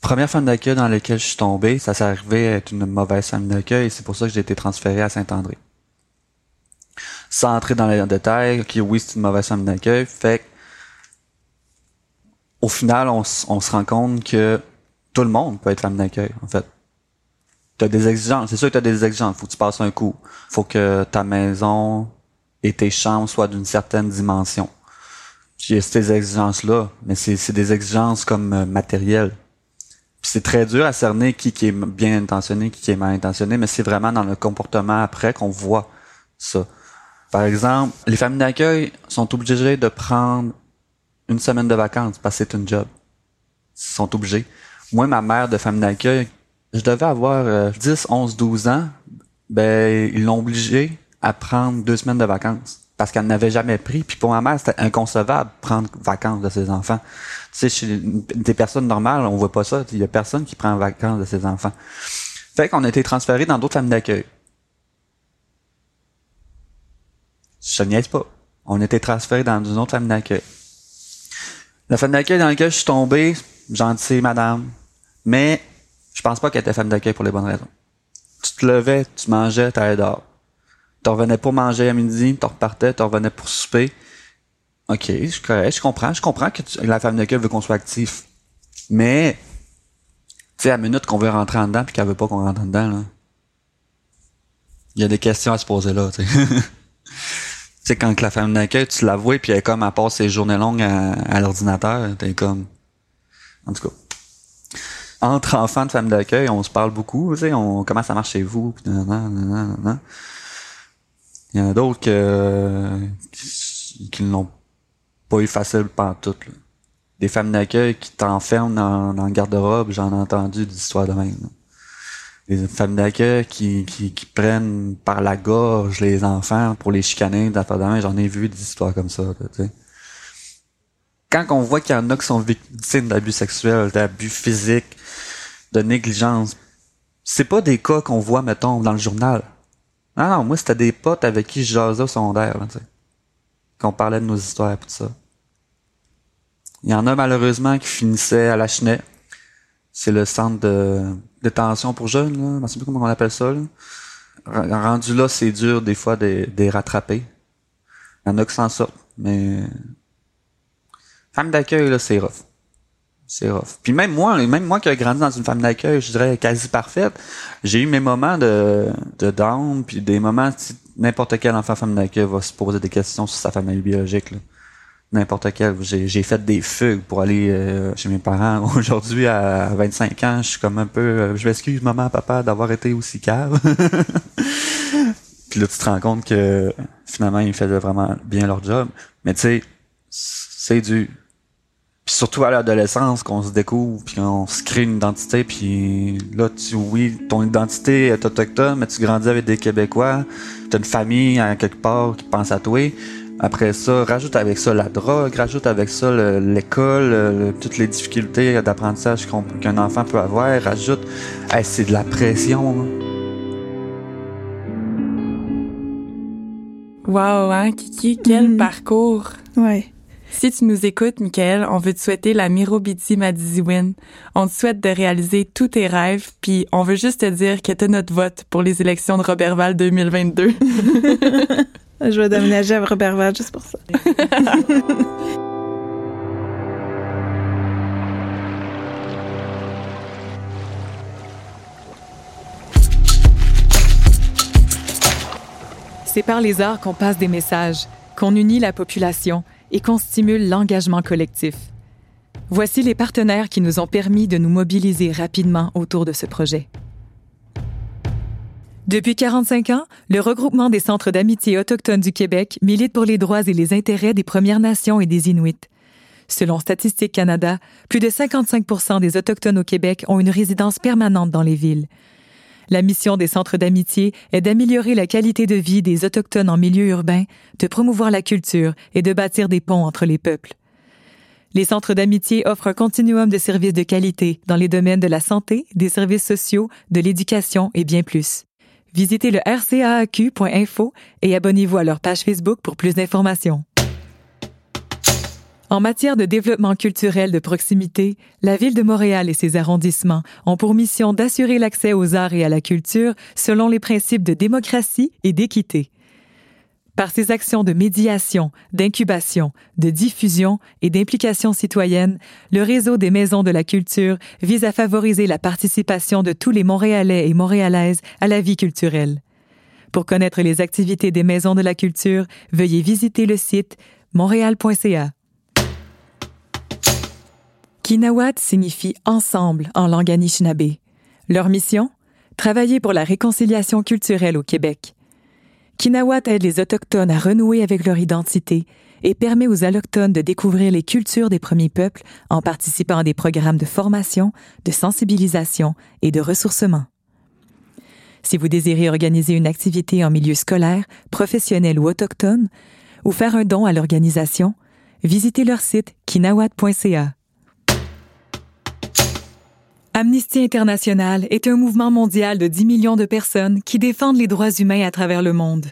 Première femme d'accueil dans laquelle je suis tombé, ça s'est arrivé à être une mauvaise femme d'accueil et c'est pour ça que j'ai été transféré à Saint-André sans entrer dans les détails, ok, oui, c'est une mauvaise femme d'accueil, fait au final, on, on se rend compte que tout le monde peut être femme d'accueil, en fait. T'as des exigences. C'est sûr que t'as des exigences. Faut que tu passes un coup. Faut que ta maison et tes chambres soient d'une certaine dimension. J'ai ces exigences-là, mais c'est des exigences comme euh, matérielles. C'est très dur à cerner qui, qui est bien intentionné, qui, qui est mal intentionné, mais c'est vraiment dans le comportement après qu'on voit ça. Par exemple, les familles d'accueil sont obligées de prendre une semaine de vacances parce que c'est une job. Ils sont obligés. Moi, ma mère de famille d'accueil, je devais avoir euh, 10, 11, 12 ans. Ben, ils l'ont obligée à prendre deux semaines de vacances parce qu'elle n'avait jamais pris. Puis pour ma mère, c'était inconcevable prendre vacances de ses enfants. Tu sais, chez des personnes normales, on voit pas ça. Il y a personne qui prend vacances de ses enfants. Fait qu'on a été transférés dans d'autres familles d'accueil. Je niaise pas. On a été transférés dans une autre famille d'accueil. La famille d'accueil dans laquelle je suis tombé, gentille madame, mais je pense pas qu'elle était femme d'accueil pour les bonnes raisons. Tu te levais, tu mangeais, t'allais dehors. Tu revenais pour manger à midi, tu repartais, tu revenais pour souper. OK, je correct, je comprends, je comprends que la femme d'accueil veut qu'on soit actif. Mais, tu sais, à minute qu'on veut rentrer en dedans puis qu'elle veut pas qu'on rentre en dedans, là. Il y a des questions à se poser là, tu sais. Sais, quand la femme d'accueil, tu la vois, puis elle comme, à passe ses journées longues à, à l'ordinateur, t'es comme... En tout cas. Entre enfants de femmes d'accueil, on se parle beaucoup, tu sais, on, comment ça marche chez vous, nan, nan, nan. Il y en a d'autres que, qui, qui l'ont pas eu facile pendant tout, là. Des femmes d'accueil qui t'enferment dans, dans le garde-robe, j'en ai entendu des histoires de même. Des femmes d'accueil qui, qui, qui prennent par la gorge les enfants pour les chicaner, d'affaires. J'en ai vu des histoires comme ça, tu sais. Quand on voit qu'il y en a qui sont victimes d'abus sexuels, d'abus physiques, de négligence, c'est pas des cas qu'on voit, mettons, dans le journal. Non, non, moi, c'était des potes avec qui je jasais au secondaire, là, tu sais. Qu'on parlait de nos histoires et tout ça. Il y en a malheureusement qui finissaient à la Chenet. C'est le centre de détention pour jeunes, là. Je sais plus comment on appelle ça, là. Rendu là, c'est dur des fois de, de rattraper. Il y en a qui s'en sortent, mais... Femme d'accueil, là, c'est rough. C'est rough. Puis même moi, même moi qui ai grandi dans une femme d'accueil, je dirais quasi parfaite, j'ai eu mes moments de, de down, puis des moments, n'importe quel enfant femme d'accueil va se poser des questions sur sa famille biologique, là. N'importe quel. J'ai, fait des fugues pour aller euh, chez mes parents. Aujourd'hui, à 25 ans, je suis comme un peu... euh, je m'excuse, maman, papa, d'avoir été aussi cave. puis là, tu te rends compte que finalement, ils faisaient vraiment bien leur job. Mais tu sais, c'est dur. Puis surtout à l'adolescence, qu'on se découvre, puis qu'on se crée une identité, puis là, tu, oui, ton identité est autochtone, mais tu grandis avec des Québécois, t'as une famille à quelque part qui pense à toi. Après ça, rajoute avec ça la drogue, rajoute avec ça le- l'école, le- toutes les difficultés d'apprentissage qu'un enfant peut avoir, rajoute, Hey, c'est de la pression. hein. Wow, hein, Kiki, quel Mhm. parcours! Ouais. Si tu nous écoutes, Michael, on veut te souhaiter la Mirobiti Madiziwin. On te souhaite de réaliser tous tes rêves, puis on veut juste te dire que t'as notre vote pour les élections de Robertval 2022. Je vais déménager à Robertval juste pour ça. C'est par les arts qu'on passe des messages, qu'on unit la population et qu'on stimule l'engagement collectif. Voici les partenaires qui nous ont permis de nous mobiliser rapidement autour de ce projet. Depuis 45 ans, le regroupement des centres d'amitié autochtones du Québec milite pour les droits et les intérêts des Premières Nations et des Inuits. Selon Statistique Canada, plus de 55% des Autochtones au Québec ont une résidence permanente dans les villes. La mission des centres d'amitié est d'améliorer la qualité de vie des Autochtones en milieu urbain, de promouvoir la culture et de bâtir des ponts entre les peuples. Les centres d'amitié offrent un continuum de services de qualité dans les domaines de la santé, des services sociaux, de l'éducation et bien plus. Visitez le rcaaq.info et abonnez-vous à leur page Facebook pour plus d'informations. En matière de développement culturel de proximité, la Ville de Montréal et ses arrondissements ont pour mission d'assurer l'accès aux arts et à la culture selon les principes de démocratie et d'équité. Par ses actions de médiation, d'incubation, de diffusion et d'implication citoyenne, le réseau des maisons de la culture vise à favoriser la participation de tous les Montréalais et Montréalaises à la vie culturelle. Pour connaître les activités des maisons de la culture, veuillez visiter le site montréal.ca. Kinawat signifie ensemble en langue anishinaabe. Leur mission? Travailler pour la réconciliation culturelle au Québec. Kinawat aide les Autochtones à renouer avec leur identité et permet aux Allochtones de découvrir les cultures des premiers peuples en participant à des programmes de formation, de sensibilisation et de ressourcement. Si vous désirez organiser une activité en milieu scolaire, professionnel ou autochtone, ou faire un don à l'organisation, visitez leur site kinawat.ca. Amnesty International est un mouvement mondial de 10 millions de personnes qui défendent les droits humains à travers le monde.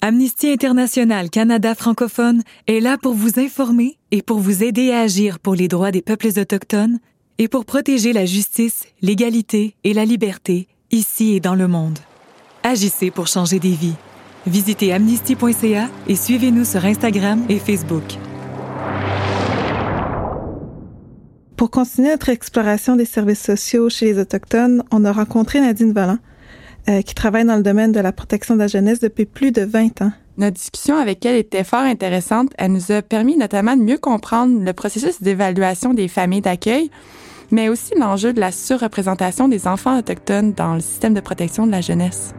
Amnesty International Canada francophone est là pour vous informer et pour vous aider à agir pour les droits des peuples autochtones et pour protéger la justice, l'égalité et la liberté ici et dans le monde. Agissez pour changer des vies. Visitez amnesty.ca et suivez-nous sur Instagram et Facebook. Pour continuer notre exploration des services sociaux chez les Autochtones, on a rencontré Nadine Vallant, euh, qui travaille dans le domaine de la protection de la jeunesse depuis plus de 20 ans. Notre discussion avec elle était fort intéressante. Elle nous a permis notamment de mieux comprendre le processus d'évaluation des familles d'accueil, mais aussi l'enjeu de la surreprésentation des enfants autochtones dans le système de protection de la jeunesse.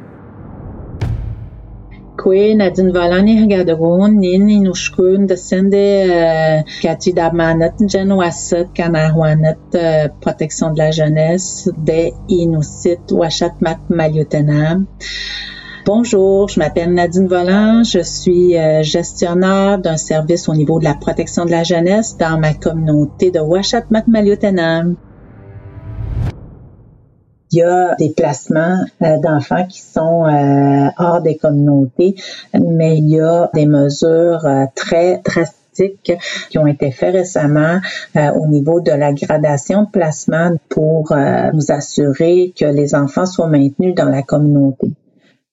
Kwe Nadine Valani Hagadogun Nin Inushkun Descende Kati Damanat Genwasset Kanahwanat Protection de la jeunesse de Inusit Washat Mat Maliotenam. Bonjour, je m'appelle Nadine Volant, je suis gestionnaire d'un service au niveau de la protection de la jeunesse dans ma communauté de Washat Mat Maliotenam il y a des placements euh, d'enfants qui sont euh, hors des communautés, mais il y a des mesures euh, très drastiques qui ont été faites récemment au niveau de la gradation de placement pour nous assurer que les enfants soient maintenus dans la communauté.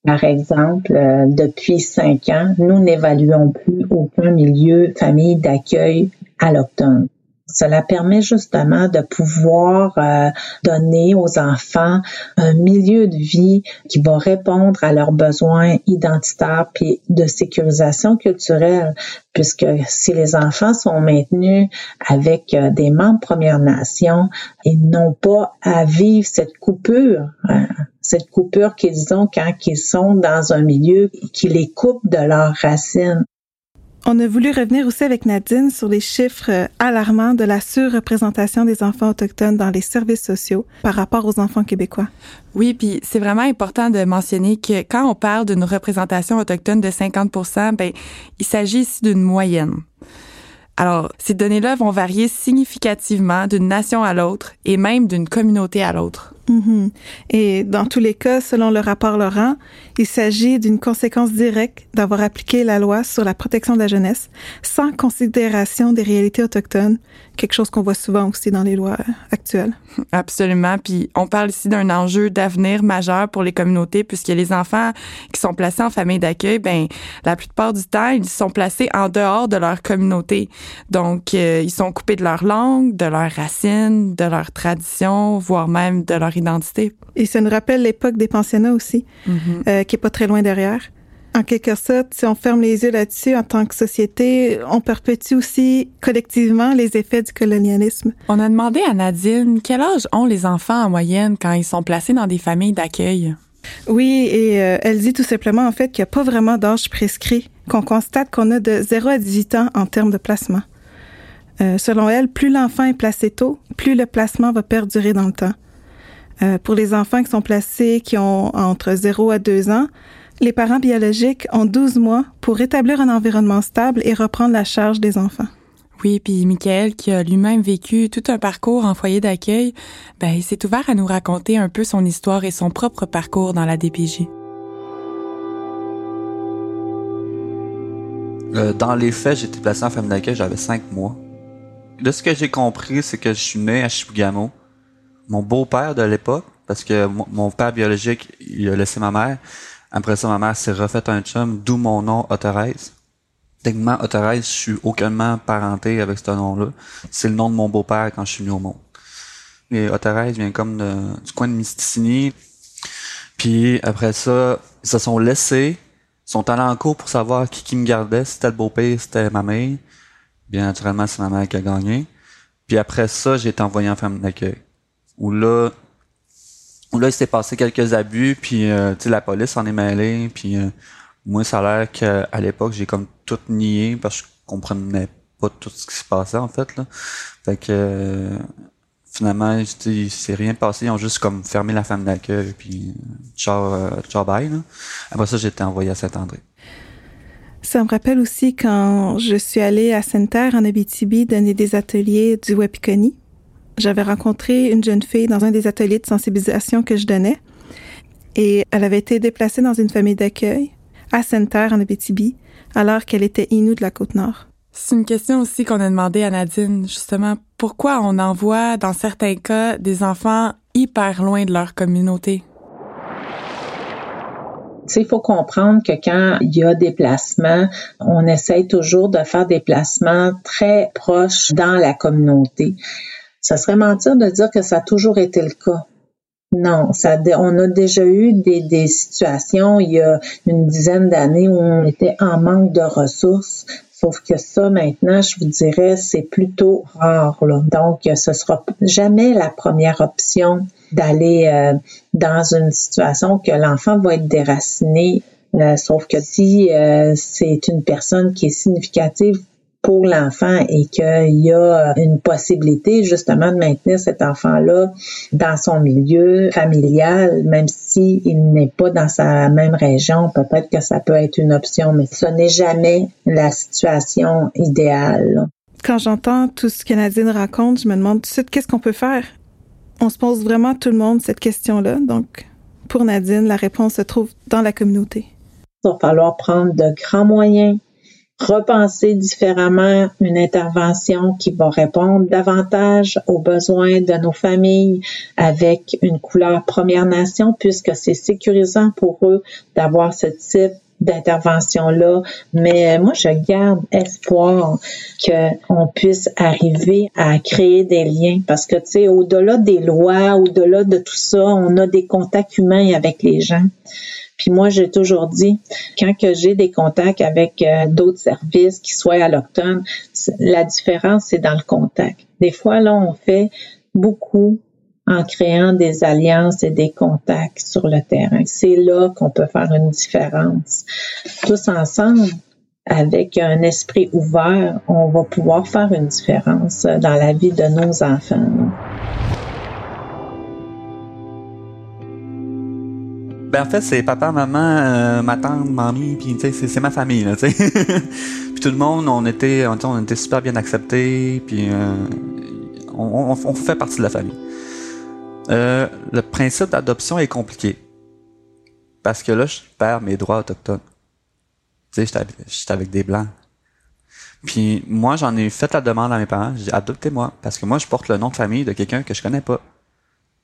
Par exemple, depuis cinq ans, nous n'évaluons plus aucun milieu famille d'accueil alloctone. Cela permet justement de pouvoir euh, donner aux enfants un milieu de vie qui va répondre à leurs besoins identitaires puis de sécurisation culturelle, puisque si les enfants sont maintenus avec euh, des membres Premières Nations, ils n'ont pas à vivre cette coupure. Hein, cette coupure qu'ils ont quand ils sont dans un milieu qui les coupe de leurs racines. On a voulu revenir aussi avec Nadine sur les chiffres euh, alarmants de la surreprésentation des enfants autochtones dans les services sociaux par rapport aux enfants québécois. Oui, puis c'est vraiment important de mentionner que quand on parle d'une représentation autochtone de 50 ben il s'agit ici d'une moyenne. Alors, ces données-là vont varier significativement d'une nation à l'autre et même d'une communauté à l'autre. Mm-hmm. Et dans tous les cas, selon le rapport Laurent, il s'agit d'une conséquence directe d'avoir appliqué la loi sur la protection de la jeunesse sans considération des réalités autochtones, quelque chose qu'on voit souvent aussi dans les lois actuelles. Absolument. Puis on parle ici d'un enjeu d'avenir majeur pour les communautés puisque les enfants qui sont placés en famille d'accueil, ben la plupart du temps, ils sont placés en dehors de leur communauté. Donc euh, ils sont coupés de leur langue, de leurs racines, de leurs traditions, voire même de leur identité. Et ça nous rappelle l'époque des pensionnats aussi, mm-hmm. euh, qui est pas très loin derrière. En quelque sorte, si on ferme les yeux là-dessus en tant que société, on perpétue aussi collectivement les effets du colonialisme. On a demandé à Nadine quel âge ont les enfants en moyenne quand ils sont placés dans des familles d'accueil? Oui, et euh, elle dit tout simplement en fait qu'il n'y a pas vraiment d'âge prescrit, qu'on constate qu'on a de 0 à 18 ans en termes de placement. Euh, selon elle, plus l'enfant est placé tôt, plus le placement va perdurer dans le temps. Euh, pour les enfants qui sont placés, qui ont entre 0 à 2 ans, les parents biologiques ont 12 mois pour établir un environnement stable et reprendre la charge des enfants. Oui, puis Michael, qui a lui-même vécu tout un parcours en foyer d'accueil, ben, il s'est ouvert à nous raconter un peu son histoire et son propre parcours dans la DPJ. Euh, dans les faits, j'étais placé en famille d'accueil, j'avais cinq mois. De ce que j'ai compris, c'est que je suis né à Chibougamau mon beau-père de l'époque, parce que mon père biologique, il a laissé ma mère, Après ça, ma mère s'est refait un chum, d'où mon nom Authorize. Techniquement, Authorize, je suis aucunement parenté avec ce nom-là. C'est le nom de mon beau-père quand je suis venu au monde. Et Authorize vient comme du coin de Mysticini. Puis après ça, ils se sont laissés, sont allés en cours pour savoir qui, me gardait, si c'était le beau-père, c'était ma mère. Bien naturellement, c'est ma mère qui a gagné. Puis après ça, j'ai été envoyé en femme d'accueil. Où là, où là, il s'est passé quelques abus, puis euh, la police en est mêlée, puis euh, moi, ça a l'air qu'à l'époque, j'ai comme tout nié parce que je comprenais pas tout ce qui se passait en fait là. Fait que euh, finalement, il s'est rien passé, ils ont juste comme fermé la femme d'accueil, puis ciao, ciao bye. Là. Après ça, été envoyé à Saint-André. Ça me rappelle aussi quand je suis allée à Sainte-Terre en Abitibi donner des ateliers du Wapikoni. J'avais rencontré une jeune fille dans un des ateliers de sensibilisation que je donnais et elle avait été déplacée dans une famille d'accueil à Sainte-Terre en Abitibi alors qu'elle était inoue de la Côte-Nord. C'est une question aussi qu'on a demandé à Nadine, justement. Pourquoi on envoie, dans certains cas, des enfants hyper loin de leur communauté? il faut comprendre que quand il y a des placements, on essaye toujours de faire des placements très proches dans la communauté. Ça serait mentir de dire que ça a toujours été le cas. Non, ça, on a déjà eu des, des situations il y a une dizaine d'années où on était en manque de ressources. Sauf que ça, maintenant, je vous dirais, c'est plutôt rare. Là. Donc, ce sera jamais la première option d'aller euh, dans une situation que l'enfant va être déraciné. Euh, sauf que si euh, c'est une personne qui est significative pour l'enfant et qu'il y a une possibilité justement de maintenir cet enfant-là dans son milieu familial, même s'il n'est pas dans sa même région, peut-être que ça peut être une option, mais ce n'est jamais la situation idéale. Quand j'entends tout ce que Nadine raconte, je me demande tout de suite qu'est-ce qu'on peut faire? On se pose vraiment tout le monde cette question-là. Donc, pour Nadine, la réponse se trouve dans la communauté. Il va falloir prendre de grands moyens, repenser différemment une intervention qui va répondre davantage aux besoins de nos familles avec une couleur Première Nation, puisque c'est sécurisant pour eux d'avoir ce type d'intervention-là, mais euh, moi, je garde espoir qu'on puisse arriver à créer des liens parce que, tu sais, au-delà des lois, au-delà de tout ça, on a des contacts humains avec les gens. Puis moi, j'ai toujours dit, quand que j'ai des contacts avec euh, d'autres services qui soient allochtones, la différence, c'est dans le contact. Des fois, là, on fait beaucoup en créant des alliances et des contacts sur le terrain. C'est là qu'on peut faire une différence. Tous ensemble, avec un esprit ouvert, on va pouvoir faire une différence dans la vie de nos enfants. Ben en fait, c'est papa, maman, euh, ma tante, mamie, puis c'est ma famille, là, tu sais. puis tout le monde, on était, on, était super bien acceptés, puis euh, on, on, fait partie de la famille. Euh, le principe d'adoption est compliqué. Parce que là, je perds mes droits autochtones. Tu sais, j'étais avec des blancs. Puis moi, j'en ai fait la demande à mes parents. J'ai dit, adoptez-moi. Parce que moi, je porte le nom de famille de quelqu'un que je connais pas.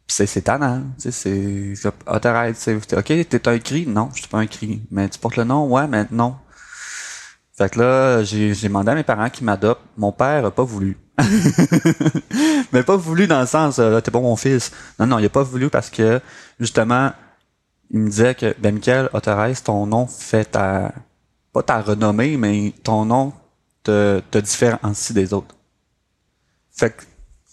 Puis c'est tannant. Tu sais, c'est... T'arrêtes. OK, t'es un cri? Non, je suis pas un cri. Mais tu portes le nom? Ouais, mais non. Fait que là, j'ai demandé à mes parents qui m'adoptent. Mon père a pas voulu. mais pas voulu dans le sens, euh, t'es pas mon fils. Non, non, il a pas voulu parce que, justement, il me disait que, ben, Michael Otherès, ton nom fait ta, pas ta renommée, mais ton nom te, te différencie des autres. Fait que,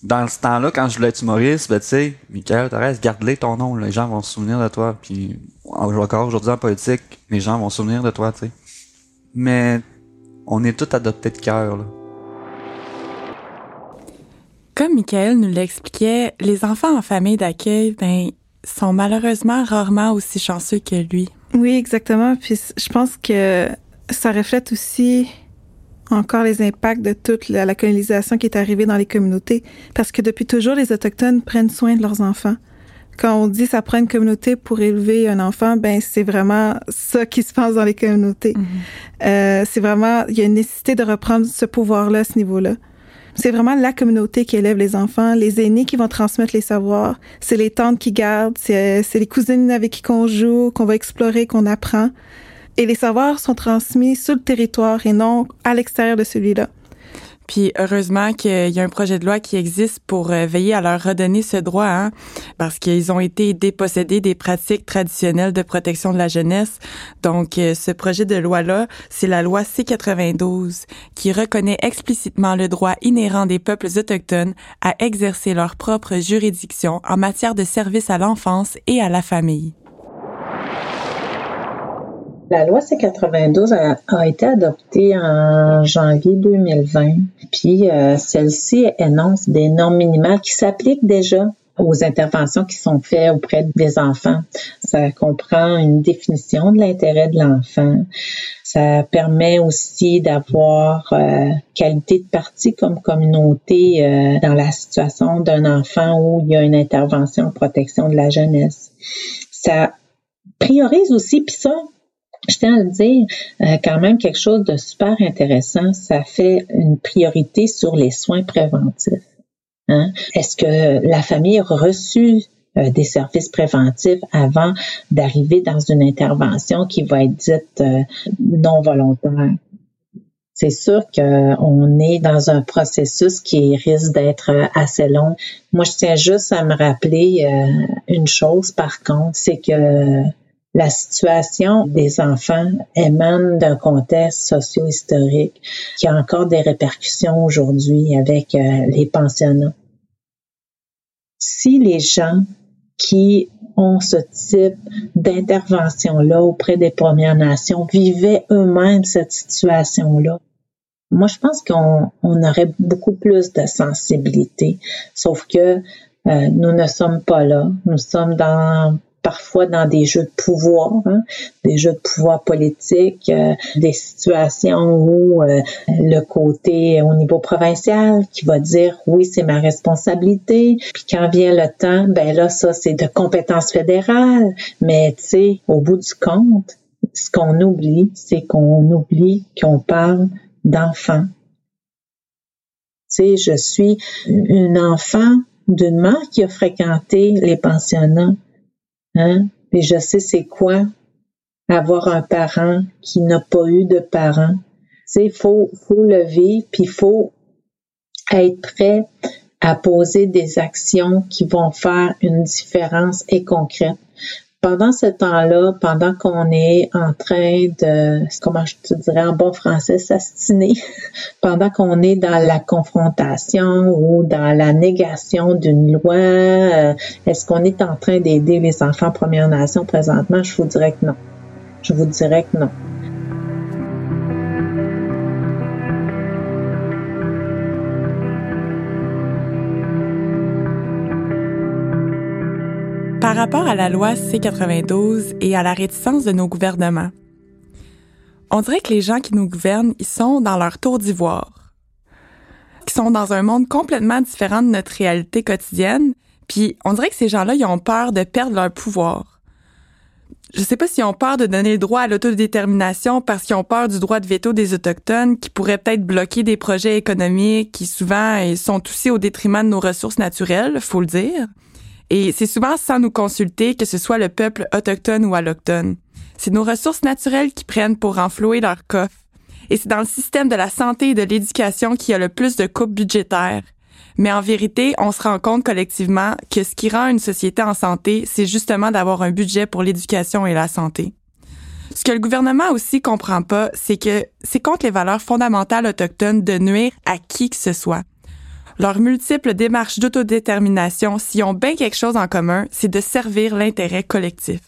dans ce temps-là, quand je voulais être humoriste, ben, tu sais, Michael Otherès, garde-les ton nom, les gens vont se souvenir de toi, puis encore aujourd'hui en politique, les gens vont se souvenir de toi, tu sais. Mais, on est tous adoptés de cœur, là. Comme Michael nous l'expliquait, les enfants en famille d'accueil, ben, sont malheureusement rarement aussi chanceux que lui. Oui, exactement. Puis je pense que ça reflète aussi encore les impacts de toute la, colonisation qui est arrivée dans les communautés. Parce que depuis toujours, les Autochtones prennent soin de leurs enfants. Quand on dit ça prend une communauté pour élever un enfant, ben c'est vraiment ça qui se passe dans les communautés. Mm-hmm. euh, c'est vraiment, il y a une nécessité de reprendre ce pouvoir-là à ce niveau-là. C'est vraiment la communauté qui élève les enfants, les aînés qui vont transmettre les savoirs, c'est les tantes qui gardent, c'est les cousines avec qui qu'on joue, qu'on va explorer, qu'on apprend. Et les savoirs sont transmis sur le territoire et non à l'extérieur de celui-là. Puis heureusement qu'il y a un projet de loi qui existe pour euh, veiller à leur redonner ce droit, hein, parce qu'ils ont été dépossédés des pratiques traditionnelles de protection de la jeunesse. Donc euh, ce projet de loi-là, c'est la loi C92 qui reconnaît explicitement le droit inhérent des peuples autochtones à exercer leur propre juridiction en matière de services à l'enfance et à la famille. La loi C92 a, été adoptée en janvier 2020. Puis euh, celle-ci énonce des normes minimales qui s'appliquent déjà aux interventions qui sont faites auprès des enfants. Ça comprend une définition de l'intérêt de l'enfant. Ça permet aussi d'avoir euh, qualité de partie comme communauté euh, dans la situation d'un enfant où il y a une intervention en protection de la jeunesse. Ça priorise aussi, puis ça, je tiens à dire, euh, quand même quelque chose de super intéressant, ça fait une priorité sur les soins préventifs. Hein? Est-ce que la famille a reçu euh, des services préventifs avant d'arriver dans une intervention qui va être dite euh, non volontaire? C'est sûr qu'on est dans un processus qui risque d'être assez long. Moi, je tiens juste à me rappeler une chose, par contre, c'est que la situation des enfants émane d'un contexte socio-historique qui a encore des répercussions aujourd'hui avec euh, les pensionnats. Si les gens qui ont ce type d'intervention-là auprès des Premières Nations vivaient eux-mêmes cette situation-là, moi, je pense qu'on aurait beaucoup plus de sensibilité. Sauf que euh, nous ne sommes pas là. Nous sommes dans parfois dans des jeux de pouvoir, hein, des jeux de pouvoir politique, euh, des situations où euh, le côté au niveau provincial qui va dire oui c'est ma responsabilité, puis quand vient le temps, ben là ça c'est de compétence fédérale, mais tu sais au bout du compte, ce qu'on oublie, c'est qu'on oublie qu'on parle d'enfants. Tu sais, je suis une enfant d'une mère qui a fréquenté les pensionnats Hein? Je sais c'est quoi avoir un parent qui n'a pas eu de parent. Il faut, faut le puis faut être prêt à poser des actions qui vont faire une différence et concrète pendant ce temps-là, pendant qu'on est en train de, comment je te dirais en bon français, s'astiner, pendant qu'on est dans la confrontation ou dans la négation d'une loi, euh, est-ce qu'on est en train d'aider les enfants Première Nation présentement? Je vous dirais que non. Je vous dirais que non. Rapport à la loi C-92 et à la réticence de nos gouvernements. On dirait que les gens qui nous gouvernent, ils sont dans leur tour d'ivoire. Ils sont dans un monde complètement différent de notre réalité quotidienne, puis on dirait que ces gens-là, ils ont peur de perdre leur pouvoir. Je sais pas s'ils ont peur de donner le droit à l'autodétermination parce qu'ils ont peur du droit de veto des Autochtones qui pourrait peut-être bloquer des projets économiques qui souvent sont aussi au détriment de nos ressources naturelles, faut le dire. Et c'est souvent sans nous consulter, que ce soit le peuple autochtone ou allochtone. C'est nos ressources naturelles qui prennent pour renflouer leur coffre. Et c'est dans le système de la santé et de l'éducation qu'il y a le plus de coupes budgétaires. Mais en vérité, on se rend compte collectivement que ce qui rend une société en santé, c'est justement d'avoir un budget pour l'éducation et la santé. Ce que le gouvernement aussi comprend pas, c'est que c'est contre les valeurs fondamentales autochtones de nuire à qui que ce soit. Leurs multiples démarches d'autodétermination, s'ils ont bien quelque chose en commun, c'est de servir l'intérêt collectif.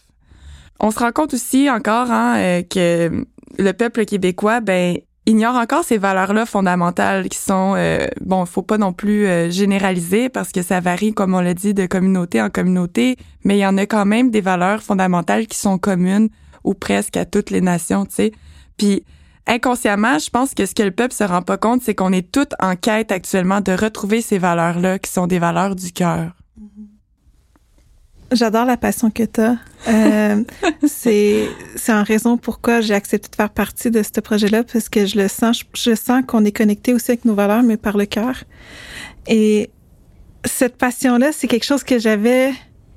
On se rend compte aussi encore hein, euh, que le peuple québécois, ben, ignore encore ces valeurs-là fondamentales qui sont, euh, bon, faut pas non plus euh, généraliser parce que ça varie, comme on l'a dit, de communauté en communauté, mais il y en a quand même des valeurs fondamentales qui sont communes ou presque à toutes les nations, tu sais. Puis inconsciemment, je pense que ce que le peuple se rend pas compte, c'est qu'on est toutes en quête actuellement de retrouver ces valeurs-là qui sont des valeurs du cœur. J'adore la passion que tu as. Euh, c'est en raison pourquoi j'ai accepté de faire partie de ce projet-là, parce que je le sens, je, sens qu'on est connecté aussi avec nos valeurs, mais par le cœur. Et cette passion-là, c'est quelque chose que j'avais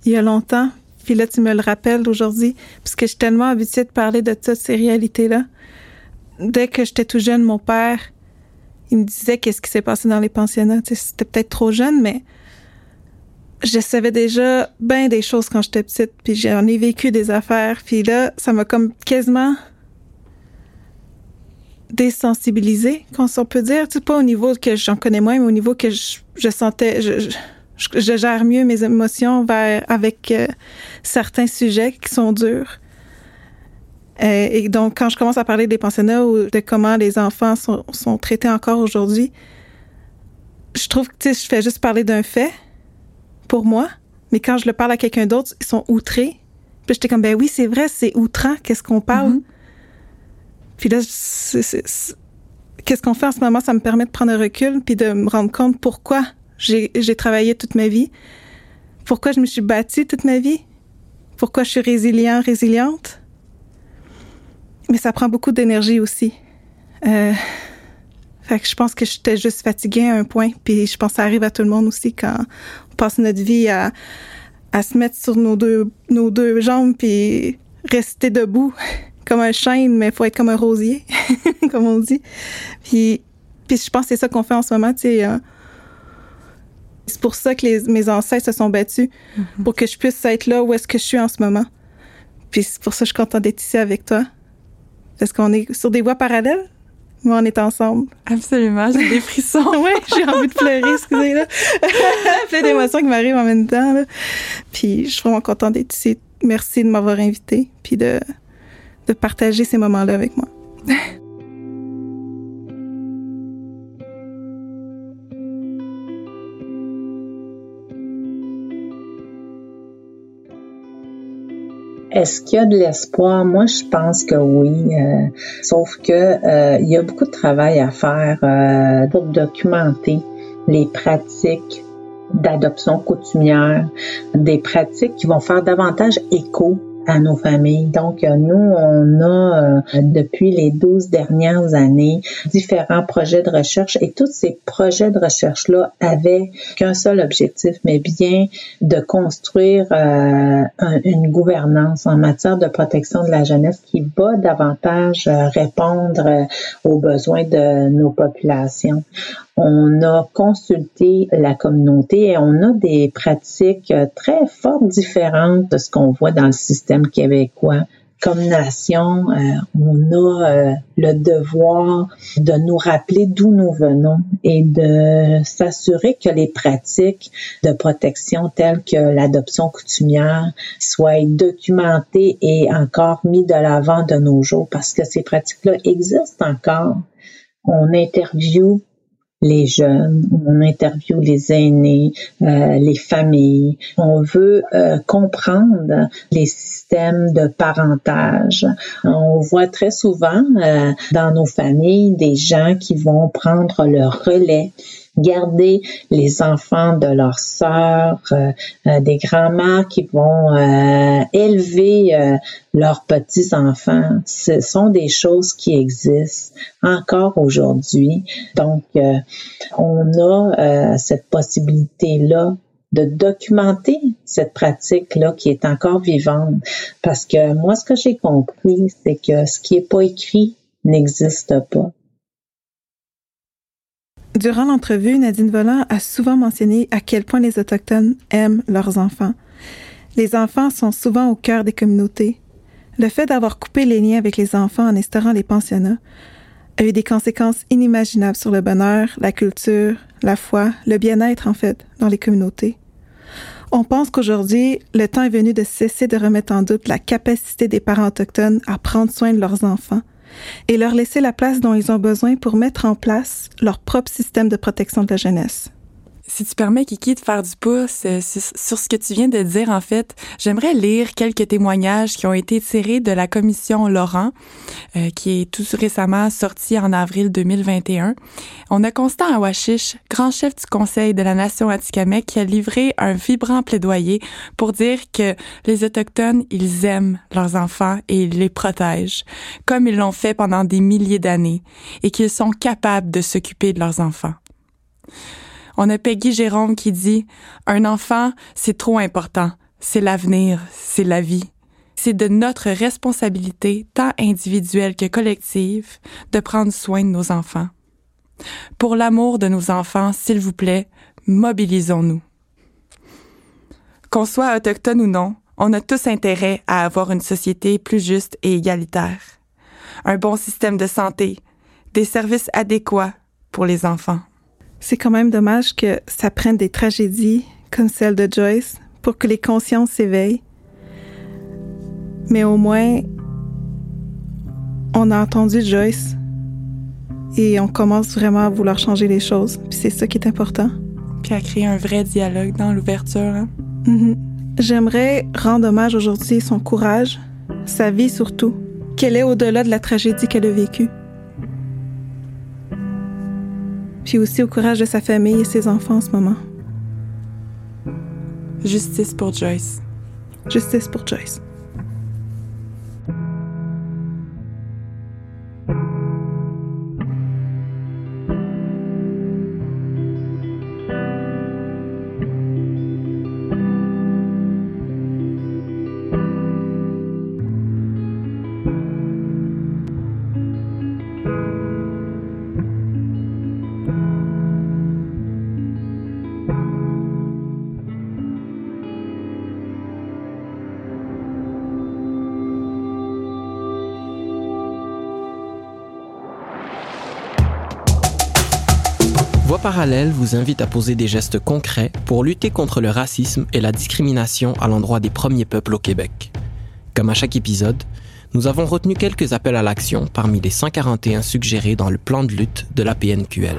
il y a longtemps, puis là, tu me le rappelles aujourd'hui, parce que je suis tellement habituée de parler de toutes ces réalités-là. Dès que j'étais tout jeune, mon père, il me disait qu'est-ce qui s'est passé dans les pensionnats. C'était peut-être trop jeune, mais je savais déjà bien des choses quand j'étais petite, puis j'en ai vécu des affaires, puis là, ça m'a comme quasiment désensibilisée, qu'on on peut dire, tu pas au niveau que j'en connais moins, mais au niveau que je, sentais, je, gère mieux mes émotions vers, avec euh, certains sujets qui sont durs. Euh, et donc, quand je commence à parler des pensionnats ou de comment les enfants sont, sont traités encore aujourd'hui, je trouve que, je fais juste parler d'un fait pour moi, mais quand je le parle à quelqu'un d'autre, ils sont outrés. Puis j'étais comme, ben oui, c'est vrai, c'est outrant, qu'est-ce qu'on parle? Mm-hmm. Puis là, qu'est-ce qu'on fait en ce moment? Ça me permet de prendre un recul puis de me rendre compte pourquoi j'ai travaillé toute ma vie, pourquoi je me suis bâtie toute ma vie, pourquoi je suis résilient, résiliente? Mais ça prend beaucoup d'énergie aussi. Euh, fait que je pense que j'étais juste fatiguée à un point, puis je pense que ça arrive à tout le monde aussi quand on passe notre vie à, à se mettre sur nos deux, nos deux jambes puis rester debout comme un chêne, mais faut être comme un rosier, comme on dit. Puis, puis je pense que c'est ça qu'on fait en ce moment. Euh, c'est pour ça que les, mes ancêtres se sont battus, mm-hmm. pour que je puisse être là où est-ce que je suis en ce moment. Puis c'est pour ça que je suis contente d'être ici avec toi. Parce qu'on est sur des voies parallèles, mais on est ensemble. Absolument, j'ai des frissons. oui, j'ai envie de pleurer, excusez là. Plein d'émotions qui m'arrivent en même temps. Là. Puis je suis vraiment contente d'être ici. Merci de m'avoir invité, puis de, de partager ces moments-là avec moi. Est-ce qu'il y a de l'espoir? Moi, je pense que oui. Euh, sauf que euh, il y a beaucoup de travail à faire euh, pour documenter les pratiques d'adoption coutumière, des pratiques qui vont faire davantage écho à nos familles. Donc, euh, nous, on a, euh, depuis les 12 dernières années, différents projets de recherche et tous ces projets de recherche-là avaient qu'un seul objectif, mais bien de construire euh, une gouvernance en matière de protection de la jeunesse qui va davantage répondre aux besoins de nos populations on a consulté la communauté et on a des pratiques très fort différentes de ce qu'on voit dans le système québécois. Comme nation, euh, on a euh, le devoir de nous rappeler d'où nous venons et de s'assurer que les pratiques de protection telles que l'adoption coutumière soient documentées et encore mis de l'avant de nos jours parce que ces pratiques-là existent encore. On interviewe les jeunes, on interviewe les aînés, euh, les familles. On veut euh, comprendre les systèmes de parentage. On voit très souvent euh, dans nos familles des gens qui vont prendre le relais garder les enfants de leurs sœurs, euh, euh, des grands-mères qui vont euh, élever leurs petits-enfants. Ce sont des choses qui existent encore aujourd'hui. Donc, on a cette possibilité-là de documenter cette pratique-là qui est encore vivante. Parce que moi, ce que j'ai compris, c'est que ce qui est pas écrit n'existe pas. Durant l'entrevue, Nadine Volant a souvent mentionné à quel point les Autochtones aiment leurs enfants. Les enfants sont souvent au cœur des communautés. Le fait d'avoir coupé les liens avec les enfants en instaurant les pensionnats a eu des conséquences inimaginables sur le bonheur, la culture, la foi, le bien-être en fait dans les communautés. On pense qu'aujourd'hui, le temps est venu de cesser de remettre en doute la capacité des parents autochtones à prendre soin de leurs enfants et leur laisser la place dont ils ont besoin pour mettre en place leur propre système de protection de la jeunesse. Si tu permets, Kiki, de faire du pouce euh, sur ce que tu viens de dire, en fait, j'aimerais lire quelques témoignages qui ont été tirés de la commission Laurent, euh, qui est tout récemment sortie en avril 2021. On a Constant Awashish, grand chef du Conseil de la Nation Atikamek, qui a livré un vibrant plaidoyer pour dire que les Autochtones, ils aiment leurs enfants et ils les protègent, comme ils l'ont fait pendant des milliers d'années, et qu'ils sont capables de s'occuper de leurs enfants. On a Peggy Jérôme qui dit Un enfant, c'est trop important. C'est l'avenir, c'est la vie. C'est de notre responsabilité, tant individuelle que collective, de prendre soin de nos enfants. Pour l'amour de nos enfants, s'il vous plaît, mobilisons-nous. Qu'on soit autochtone ou non, on a tous intérêt à avoir une société plus juste et égalitaire. Un bon système de santé, des services adéquats pour les enfants. C'est quand même dommage que ça prenne des tragédies comme celle de Joyce pour que les consciences s'éveillent. Mais au moins, on a entendu Joyce et on commence vraiment à vouloir changer les choses. Puis c'est ça qui est important. Puis à créer un vrai dialogue dans l'ouverture. Hein? Mm-hmm. J'aimerais rendre hommage aujourd'hui son courage, sa vie surtout, qu'elle est au-delà de la tragédie qu'elle a vécue. Puis aussi au courage de sa famille et ses enfants en ce moment. Justice pour Joyce. Justice pour Joyce. Parallèle vous invite à poser des gestes concrets pour lutter contre le racisme et la discrimination à l'endroit des premiers peuples au Québec. Comme à chaque épisode, nous avons retenu quelques appels à l'action parmi les 141 suggérés dans le plan de lutte de la PNQL.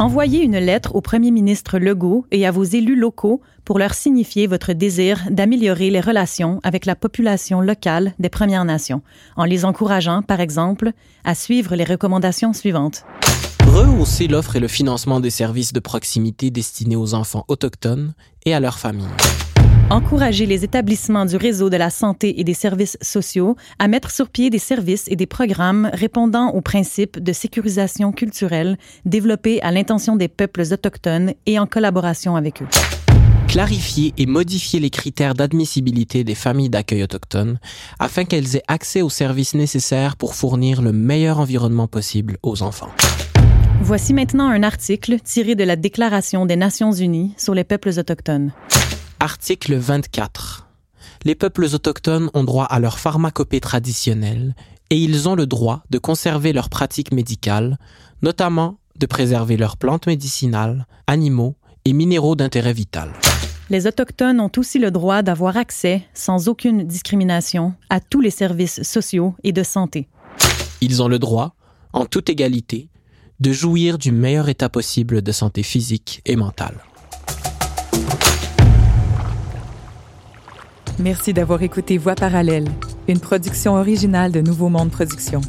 Envoyez une lettre au premier ministre Legault et à vos élus locaux pour leur signifier votre désir d'améliorer les relations avec la population locale des Premières Nations, en les encourageant, par exemple, à suivre les recommandations suivantes. Rehausser l'offre et le financement des services de proximité destinés aux enfants autochtones et à leurs familles. Encourager les établissements du réseau de la santé et des services sociaux à mettre sur pied des services et des programmes répondant aux principes de sécurisation culturelle développés à l'intention des peuples autochtones et en collaboration avec eux. Clarifier et modifier les critères d'admissibilité des familles d'accueil autochtones afin qu'elles aient accès aux services nécessaires pour fournir le meilleur environnement possible aux enfants. Voici maintenant un article tiré de la Déclaration des Nations Unies sur les peuples autochtones. Article 24. Les peuples autochtones ont droit à leur pharmacopée traditionnelle et ils ont le droit de conserver leurs pratiques médicales, notamment de préserver leurs plantes médicinales, animaux et minéraux d'intérêt vital. Les Autochtones ont aussi le droit d'avoir accès, sans aucune discrimination, à tous les services sociaux et de santé. Ils ont le droit, en toute égalité, de jouir du meilleur état possible de santé physique et mentale. Merci d'avoir écouté Voix parallèle, une production originale de Nouveau Monde Productions.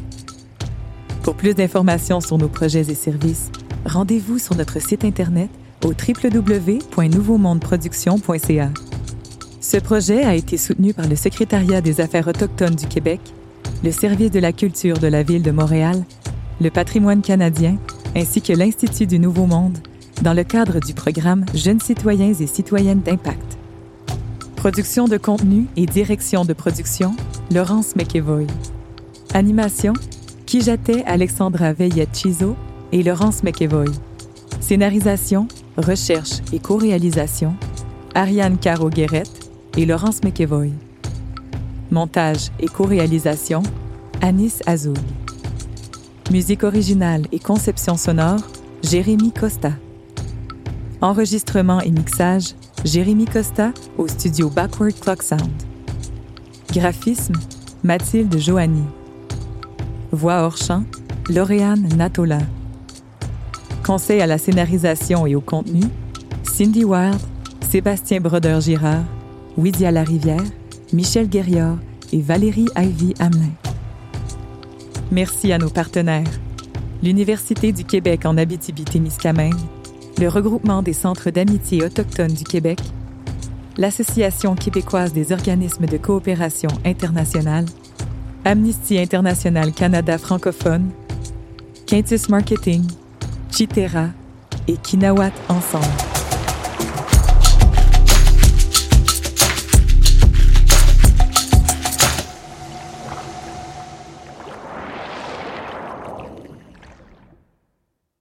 Pour plus d'informations sur nos projets et services, rendez-vous sur notre site internet au www.nouveaumondeproduction.ca. Ce projet a été soutenu par le Secrétariat des Affaires autochtones du Québec, le Service de la culture de la Ville de Montréal le patrimoine canadien ainsi que l'Institut du Nouveau Monde dans le cadre du programme Jeunes citoyens et citoyennes d'impact. Production de contenu et direction de production, Laurence McEvoy. Animation, Kijate Alexandra Veillet-Chizo et Laurence McEvoy. Scénarisation, recherche et co-réalisation, Ariane Caro-Guérette et Laurence McEvoy. Montage et co-réalisation, Anis Azoul. Musique originale et conception sonore, Jérémy Costa. Enregistrement et mixage, Jérémy Costa au studio Backward Clock Sound. Graphisme, Mathilde Joanny. Voix hors champ, Lauriane Natola. Conseil à la scénarisation et au contenu, Cindy Wild, Sébastien Brodeur-Girard, Widia Larivière, Michel Guerriard et Valérie Ivy Hamelin. Merci à nos partenaires. L'Université du Québec en Abitibi-Témiscamingue, le regroupement des centres d'amitié autochtones du Québec, l'Association québécoise des organismes de coopération internationale, Amnesty International Canada francophone, Quintus Marketing, Chitera et Kinawat Ensemble.